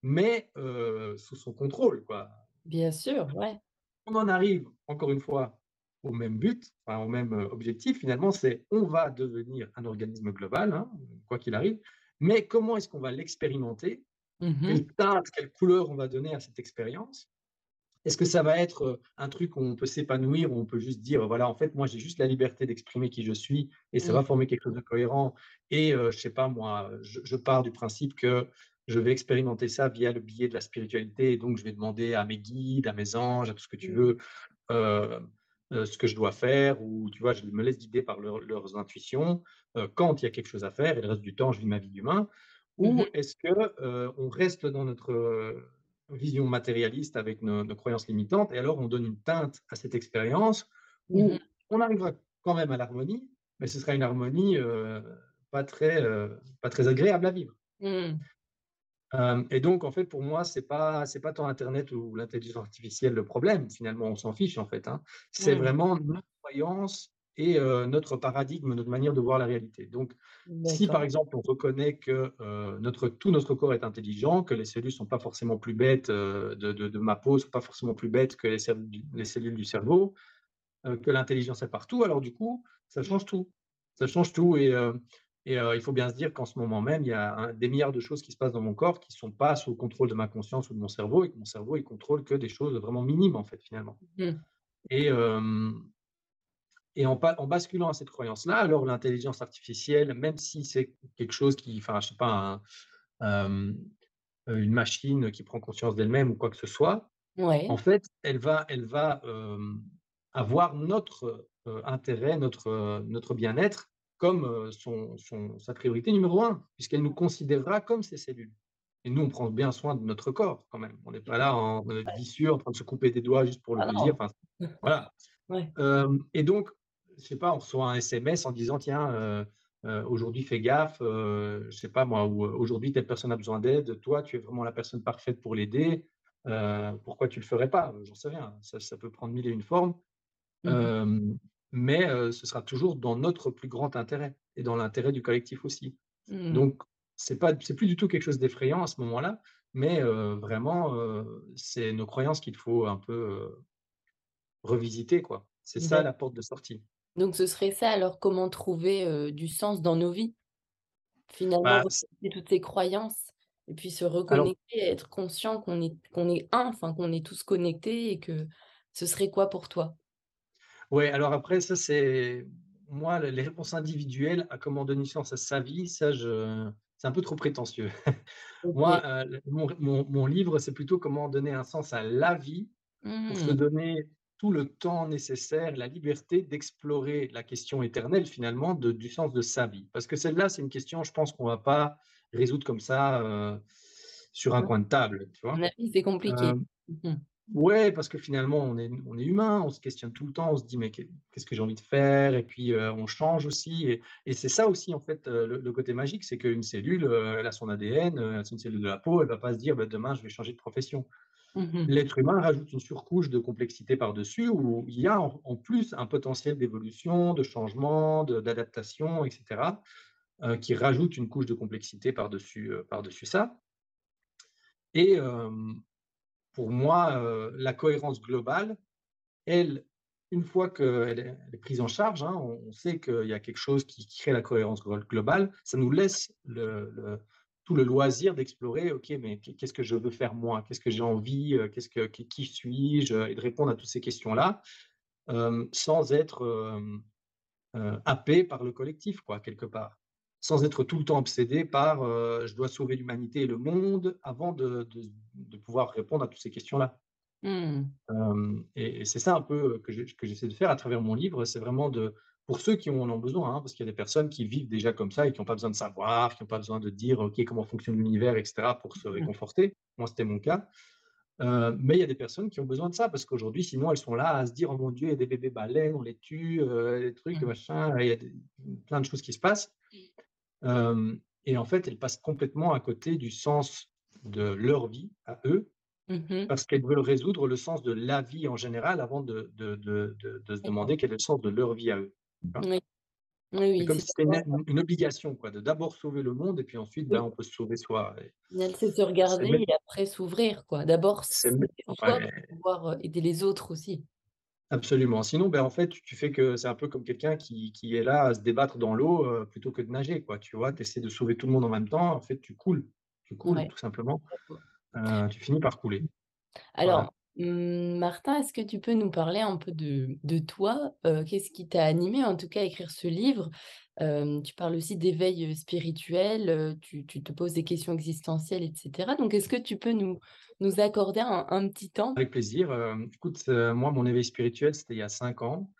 mais euh, sous son contrôle, quoi.
Bien sûr, ouais.
On en arrive, encore une fois, au même but, enfin, au même euh, objectif, finalement, c'est on va devenir un organisme global, hein, quoi qu'il arrive, mais comment est-ce qu'on va l'expérimenter?
Mmh
Quelle teinte, quelle couleur on va donner à cette expérience? Est-ce que ça va être euh, un truc où on peut s'épanouir, où on peut juste dire, voilà, en fait, moi, j'ai juste la liberté d'exprimer qui je suis et ça
Mmh.
va former quelque chose de cohérent. Et euh, je sais pas, moi, je, je pars du principe que je vais expérimenter ça via le biais de la spiritualité. Et donc, je vais demander à mes guides, à mes anges, à tout ce que tu
Mmh.
veux, euh, euh, ce que je dois faire, ou tu vois, je me laisse guider par leur- leurs intuitions euh, quand il y a quelque chose à faire, et le reste du temps, je vis ma vie d'humain. Ou
Mmh
est-ce que euh, on reste dans notre vision matérialiste avec nos, nos croyances limitantes, et alors on donne une teinte à cette expérience
Mmh
où on arrivera quand même à l'harmonie, mais ce sera une harmonie pas très, pas très agréable à vivre.
Mmh.
Euh, et donc, en fait, pour moi, c'est pas, c'est pas tant Internet ou l'intelligence artificielle le problème. Finalement, on s'en fiche, en fait. hein. C'est
Mmh.
vraiment notre croyance et euh, notre paradigme, notre manière de voir la réalité. Donc, si par exemple, on reconnaît que euh, notre, tout notre corps est intelligent, que les cellules sont pas forcément plus bêtes euh, de, de- de ma peau, sont pas forcément plus bêtes que les, cellules du les cellules du cerveau, que l'intelligence est partout, alors du coup, ça change tout. Ça change tout et, et euh, il faut bien se dire qu'en ce moment même, il y a un- des milliards de choses qui se passent dans mon corps qui ne sont pas sous le contrôle de ma conscience ou de mon cerveau et que mon cerveau, il contrôle que des choses vraiment minimes, en fait, finalement.
Mmh.
Et, euh, et en, basculant à cette croyance-là, alors l'intelligence artificielle, même si c'est quelque chose qui, enfin, je sais pas, un- euh, une machine qui prend conscience d'elle-même ou quoi que ce soit, en fait, elle va, elle va avoir notre intérêt, notre, notre bien-être comme euh, son, son- sa priorité numéro un, puisqu'elle nous considérera comme ses cellules. Et nous, on prend bien soin de notre corps quand même. On n'est pas là en euh, en train de se couper des doigts juste pour le
Ah
plaisir. Enfin, *laughs* voilà.
Ouais.
Euh, et donc, je sais pas, on reçoit un SMS en disant, tiens, euh, aujourd'hui fais gaffe, je sais pas moi, ou aujourd'hui telle personne a besoin d'aide, toi tu es vraiment la personne parfaite pour l'aider, pourquoi tu le ferais pas? J'en sais rien, ça, ça peut prendre mille et une formes,
Mmh
mais euh, ce sera toujours dans notre plus grand intérêt et dans l'intérêt du collectif aussi.
Mmh.
Donc, c'est pas, c'est plus du tout quelque chose d'effrayant à ce moment-là, mais euh, vraiment, euh, c'est nos croyances qu'il faut un peu revisiter, quoi. C'est ça la porte de sortie.
donc ce serait ça alors comment trouver, du sens dans nos vies? Finalement
Bah,
toutes ces croyances et puis se
alors
reconnecter, être conscient qu'on est qu'on est un, enfin qu'on est tous connectés et que ce serait quoi pour toi?
Ouais, alors après ça c'est moi les réponses individuelles à comment donner sens à sa vie, ça je c'est un peu trop prétentieux. *laughs* Moi, le mon mon mon livre, c'est plutôt comment donner un sens à la vie pour se
Mmh.
donner tout le temps nécessaire, la liberté d'explorer la question éternelle finalement de du sens de sa vie. Parce que celle-là, c'est une question, je pense qu'on va pas résoudre comme ça, heu, sur un coin de table, tu vois?
c'est compliqué.
Hem
Mmh
Ouais, parce que finalement, on est on est humain, on se questionne tout le temps, on se dit: «Mais qu'est qu'est-ce que j'ai envie de faire?» et puis, heu, on change aussi et et c'est ça aussi en fait, heu, le le côté magique, c'est qu'une cellule, heu, elle a son ADN, c'est une cellule de la peau, elle va pas se dire: «Bah, demain, je vais changer de profession».
Mmh
L'être humain rajoute une surcouche de complexité par-dessus où il y a en en plus un potentiel d'évolution, de changement, d'adaptation et cetera, heu, qui rajoute une couche de complexité par-dessus, heu, par-dessus ça et pour moi, heu, la cohérence globale, elle, une fois qu'elle est prise en charge, hein, on on sait qu'il y a quelque chose qui crée la cohérence glo globale, ça nous laisse le tout le loisir d'explorer: «OK, mais qu'est qu'est-ce que je veux faire moi? Qu'est-ce que j'ai envie? Heu, qu'est-ce que qui suis-je?» et de répondre à toutes ces questions-là, hem, sans être, happé par le collectif quoi, quelque part. Sans être tout le temps obsédé par, heu: «Je dois sauver l'humanité et le monde», avant de de de pouvoir répondre à toutes ces questions-là.
Mmh.
Hem et et c'est ça un peu, heu, que j'essaie de faire à travers mon livre, c'est vraiment de pour ceux qui en ont besoin, hein, parce qu'il y a des personnes qui vivent déjà comme ça et qui ont pas besoin de savoir, qui ont pas besoin de dire: «OK, comment fonctionne l'univers?» et cetera pour se
Mmh.
réconforter. Moi, c'était mon cas. Mais il y a des personnes qui ont besoin de ça parce qu'aujourd'hui, sinon, elles sont là à se dire: «Oh mon Dieu, il y a des bébés baleines, on les tue, heu, des trucs,
Mmh.
machin», il y a des plein de choses qui se passent. Et en fait, elles passent complètement à côté du sens de leur vie à eux
Mmh mh.
parce qu'elles veulent résoudre le sens de la vie en général avant de de de de se
D'accord.
demander quel est le sens de leur vie à eux.
Oui. Oui, oui,
comme si c'était une une obligation quoi, de d'abord sauver le monde et puis ensuite, ben,
oui,
on peut se sauver soi
c'est se regarder et après s'ouvrir, quoi. D'abord
c'est ouais.
pour pouvoir, heu, aider les autres aussi.
Absolument. Sinon, ben, en fait, tu fais que c'est un peu comme quelqu'un qui qui est là à se débattre dans l'eau, heu, plutôt que de nager, quoi, tu vois? Tu essaies de sauver tout le monde en même temps, en fait, tu coules. Tu coules,
Ouais,
tout simplement. Heu, tu finis par couler. Voilà.
Mmh, Martin, est-ce que tu peux nous parler un peu de toi? Heu, qu'est-ce qui t'a animé, en tout cas, à écrire ce livre? Hem, tu parles aussi d'éveil, heu, spirituel, tu te poses des questions existentielles et cetera. Donc est-ce que tu peux nous accorder un petit temps?
Avec plaisir, écoute, moi, mon éveil spirituel, c'était il y a 5 ans.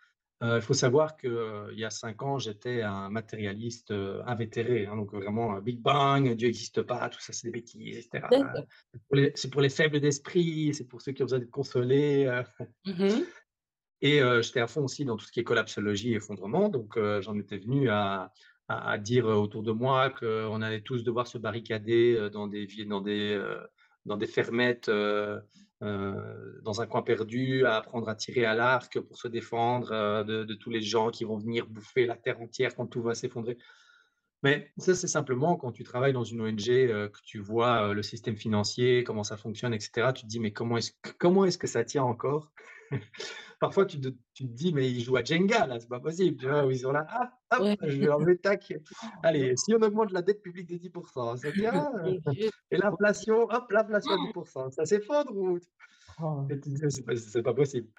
Heu, il faut savoir que, heu, il y a 5 ans, j'étais un matérialiste, heu, invétéré, hein, donc vraiment, Big Bang, Dieu existe pas, tout ça, c'est des bêtises et cetera.
D'accord.
C'est pour les c'est pour les faibles d'esprit, c'est pour ceux qui ont besoin d'être consolés, heu
Mmh mh.
et j'étais à fond aussi dans tout ce qui est collapsologie, effondrement, donc j'en étais venu à à à dire, autour de moi qu'on allait tous devoir se barricader, dans des dans des, dans des fermettes, heu heu, dans un coin perdu, à apprendre à tirer à l'arc pour se défendre, heu, de tous les gens qui vont venir bouffer la terre entière quand tout va s'effondrer. Mais ça, c'est simplement quand tu travailles dans une ONG, que tu vois, le système financier, comment ça fonctionne et cetera, tu te dis: «Mais comment est-ce que ça tient encore?» *laughs* Parfois, tu te tu te dis: «Mais ils jouent à Jenga là, c'est pas possible», tu vois? Où ils sont là: «Hop, hop,
Ouais.
je vais enlever, tac. *laughs* Allez, si on augmente la dette publique de 10 ça tient,
Mon Dieu.
et l'inflation, hop, l'inflation à 10 ça s'effondre ou?»
Oh.
«C'est pas c'est pas possible»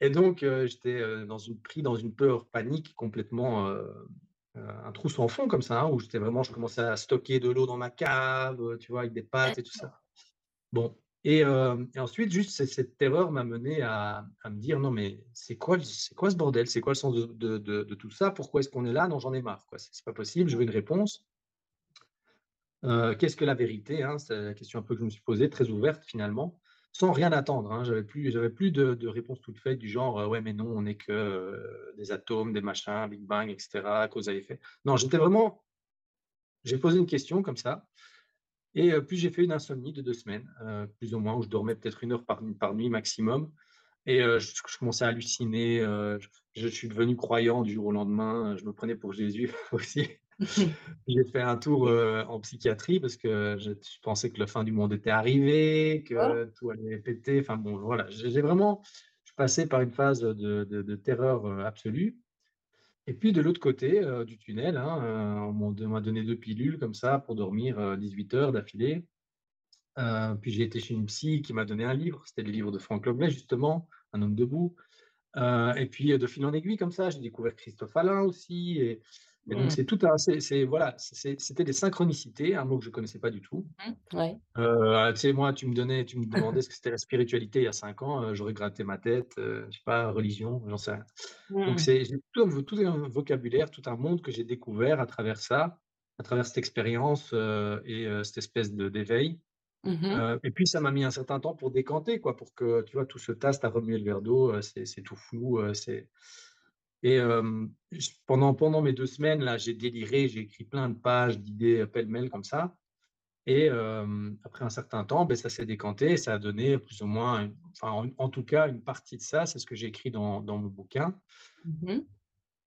et donc heu, j'étais, heu, dans une pris dans une peur panique complètement, heu, un trou sans fond comme ça, hein, où j'étais vraiment je commençais à stocker de l'eau dans ma cave, tu vois? Avec des pâtes et tout ça. Bon et hem et ensuite juste cette terreur m'a mené à me dire: «Non mais c'est quoi c'est quoi ce bordel? C'est quoi le sens de tout ça? Pourquoi est-ce qu'on est là? Non, j'en ai marre quoi, c'est pas possible, je veux une réponse». Heu, qu'est-ce que la vérité, hein? C'est la question un peu que je me suis posée, très ouverte finalement, sans rien attendre, hein. J'avais plus j'avais plus de réponses toutes faites du genre, heu: «Ouais mais non, on n'est que, des atomes, des machins, Big Bang et cetera, cause à effet». Non, j'étais vraiment j'ai posé une question comme ça et puis j'ai fait une insomnie de 2 semaines, plus ou moins, où je dormais peut-être une heure par par nuit maximum et je je commençais à halluciner, je je suis devenu croyant du jour au lendemain, je me prenais pour Jésus *laughs* aussi. J'ai fait un tour, *laughs* en psychiatrie parce que je je pensais que la fin du monde était arrivée, que tout allait péter, enfin bon, voilà. J'ai vraiment je passé par une phase de de de terreur, absolue et puis de l'autre côté, heu, du tunnel, hein, heu, on m'a donné 2 pilules comme ça pour dormir, heu, 18 heures d'affilée. Puis j'ai été chez une psy qui m'a donné un livre, c'était le livre de Franck Loblet justement, Un homme debout. Et puis, de fil en aiguille comme ça, j'ai découvert Christophe Alain aussi et donc
Mmh.
c'est tout un c'est c'est voilà, c'est c'était des synchronicités, un mot que je connaissais pas du tout.
Mmh. Ouais.
Heu, tu sais, moi, tu me donnais tu me demandais ce que c'était la spiritualité il y a 5 ans, heu, j'aurais gratté ma tête, heu, je sais pas, religion, j'en sais rien. Donc
Mmh.
c'est j'ai tout un tout un vocabulaire, tout un monde que j'ai découvert à travers ça, à travers cette expérience, heu et cette espèce de d'éveil.
Mmh
et puis ça m'a mis un certain temps pour décanter quoi, pour que, tu vois, tout se tasse, tu as remué le verre d'eau, c'est c'est tout flou, c'est et j pendant pendant mes 2 semaines là, j'ai déliré, j'ai écrit plein de pages d'idées, pêle-mêle comme ça et hem, après un certain temps, beh, ça s'est décanté et ça a donné plus ou moins une enfin, en en tout cas, une partie de ça, c'est ce que j'ai écrit dans dans mon bouquin.
Mmh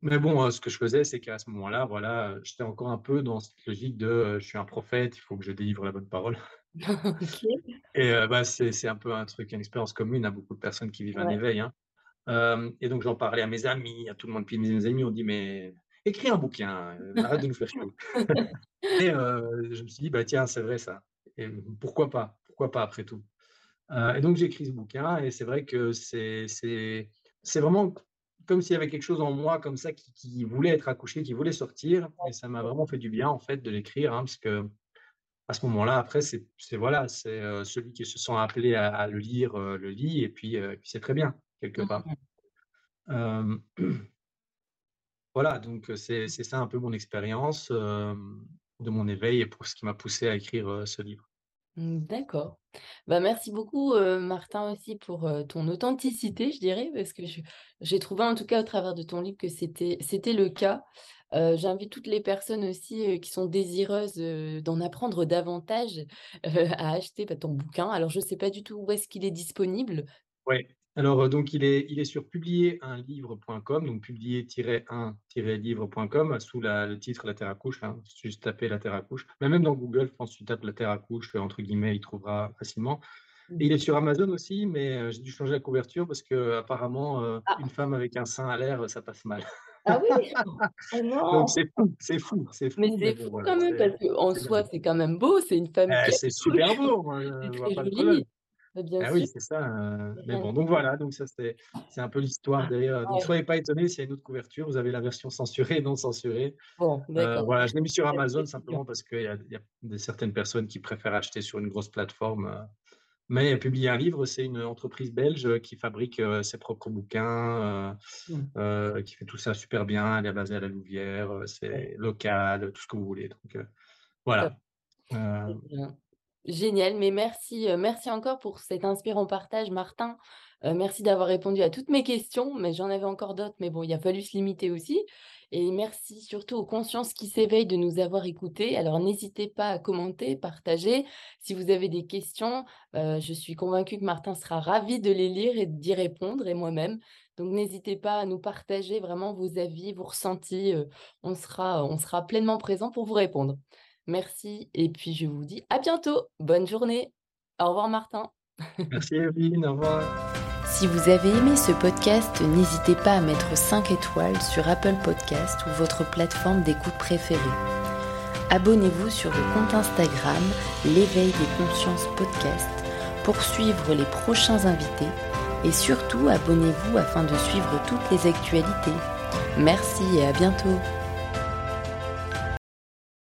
Mais bon, heu, ce que je faisais, c'est qu'à ce moment-là, voilà, j'étais encore un peu dans cette logique de, je suis un prophète, il faut que je délivre la bonne parole. *laughs* Et bah, c'est un peu un truc, une expérience commune à beaucoup de personnes qui vivent un éveil, hein. Hem et donc j'en parlais à mes amis, à tout le monde. Puis mes amis ont dit: «Mais écris un bouquin, heu, arrête de nous faire chier» *laughs* et heu, je me suis dit: «Bah, tiens, c'est vrai ça et pourquoi pas? Pourquoi pas après tout?» et donc j'ai écrit ce bouquin et c'est vrai que c'est c'est c'est vraiment comme s'il y avait quelque chose en moi comme ça qui qui voulait être accouché, qui voulait sortir et ça m'a vraiment fait du bien en fait de l'écrire, hein, parce que à ce moment-là, après, c'est c'est voilà, c'est, celui qui se sent appelé à à le lire, le lit et puis, heu, et puis c'est très bien, quelque part.
Mmh.
Hem, *clears throat* voilà, donc c'est ça un peu mon expérience, de mon éveil et pour ce qui m'a poussé à écrire, ce livre.
Mmh, d'accord. Bah, merci beaucoup, Martin aussi pour, ton authenticité, je dirais, parce que j'ai trouvé en tout cas au travers de ton livre que c'était le cas. J'invite toutes les personnes aussi, qui sont désireuses, d'en apprendre davantage, *laughs* à acheter, bah, ton bouquin. Alors je ne sais pas du tout où est-ce qu'il est disponible?
Ouais. Alors, donc il est il est sur publierunlivre.com, donc publier-un-livre.com sous la le titre La Terre accouche, hein, juste taper La Terre accouche. Mais même dans Google, je pense que tu tapes La Terre accouche, entre guillemets, il trouvera facilement. Et il est sur Amazon aussi, mais j'ai dû changer la couverture parce qu'apparemment, heu, une
Ah!
femme avec un sein à l'air, ça passe mal.
Ah oui? *laughs* Oh
Donc
non!
c'est fou, c'est fou, c'est
Mais
fou, mais
c'est
bon
fou
voilà,
quand même parce qu'en soi, c'est quand même beau, c'est une femme
Eh,
qui
c'est super beau, moi
c'est
je vois pas le problème.
joli. Bien
Ah
sûr,
oui, c'est ça,
c'est
mais bon, donc voilà, donc ça c'est c'est un peu l'histoire
Ah,
derrière, donc
ouais.
soyez pas étonnés s'il y a une autre couverture, vous avez la version censurée et non censurée.
Bon, d'accord,
voilà, je l'ai mis sur Amazon simplement parce qu'il y a y a des certaines personnes qui préfèrent acheter sur une grosse plateforme, heu, mais Publier un livre, c'est une entreprise belge qui fabrique, heu, ses propres bouquins,
Mmh.
qui fait tout ça super bien. Elle est basée à La Louvière,
Ouais.
c'est local, tout ce que vous voulez, donc voilà,
génial, mais merci, heu, merci encore pour cet inspirant partage, Martin. Heu, merci d'avoir répondu à toutes mes questions, mais j'en avais encore d'autres, mais bon, il a fallu se limiter aussi et merci surtout aux consciences qui s'éveillent de nous avoir écoutés. Alors n'hésitez pas à commenter, partager. Si vous avez des questions, heu, je suis convaincue que Martin sera ravi de les lire et d'y répondre et moi-même. Donc n'hésitez pas à nous partager vraiment vos avis, vos ressentis, on sera on sera pleinement présents pour vous répondre. Merci et puis je vous dis à bientôt. Bonne journée. Au revoir Martin. *laughs*
Merci Evelyne, au revoir.
Si vous avez aimé ce podcast, n'hésitez pas à mettre 5 étoiles sur Apple Podcast ou votre plateforme d'écoute préférée. Abonnez-vous sur le compte Instagram L'éveil des consciences podcast pour suivre les prochains invités et surtout abonnez-vous afin de suivre toutes les actualités. Merci et à bientôt.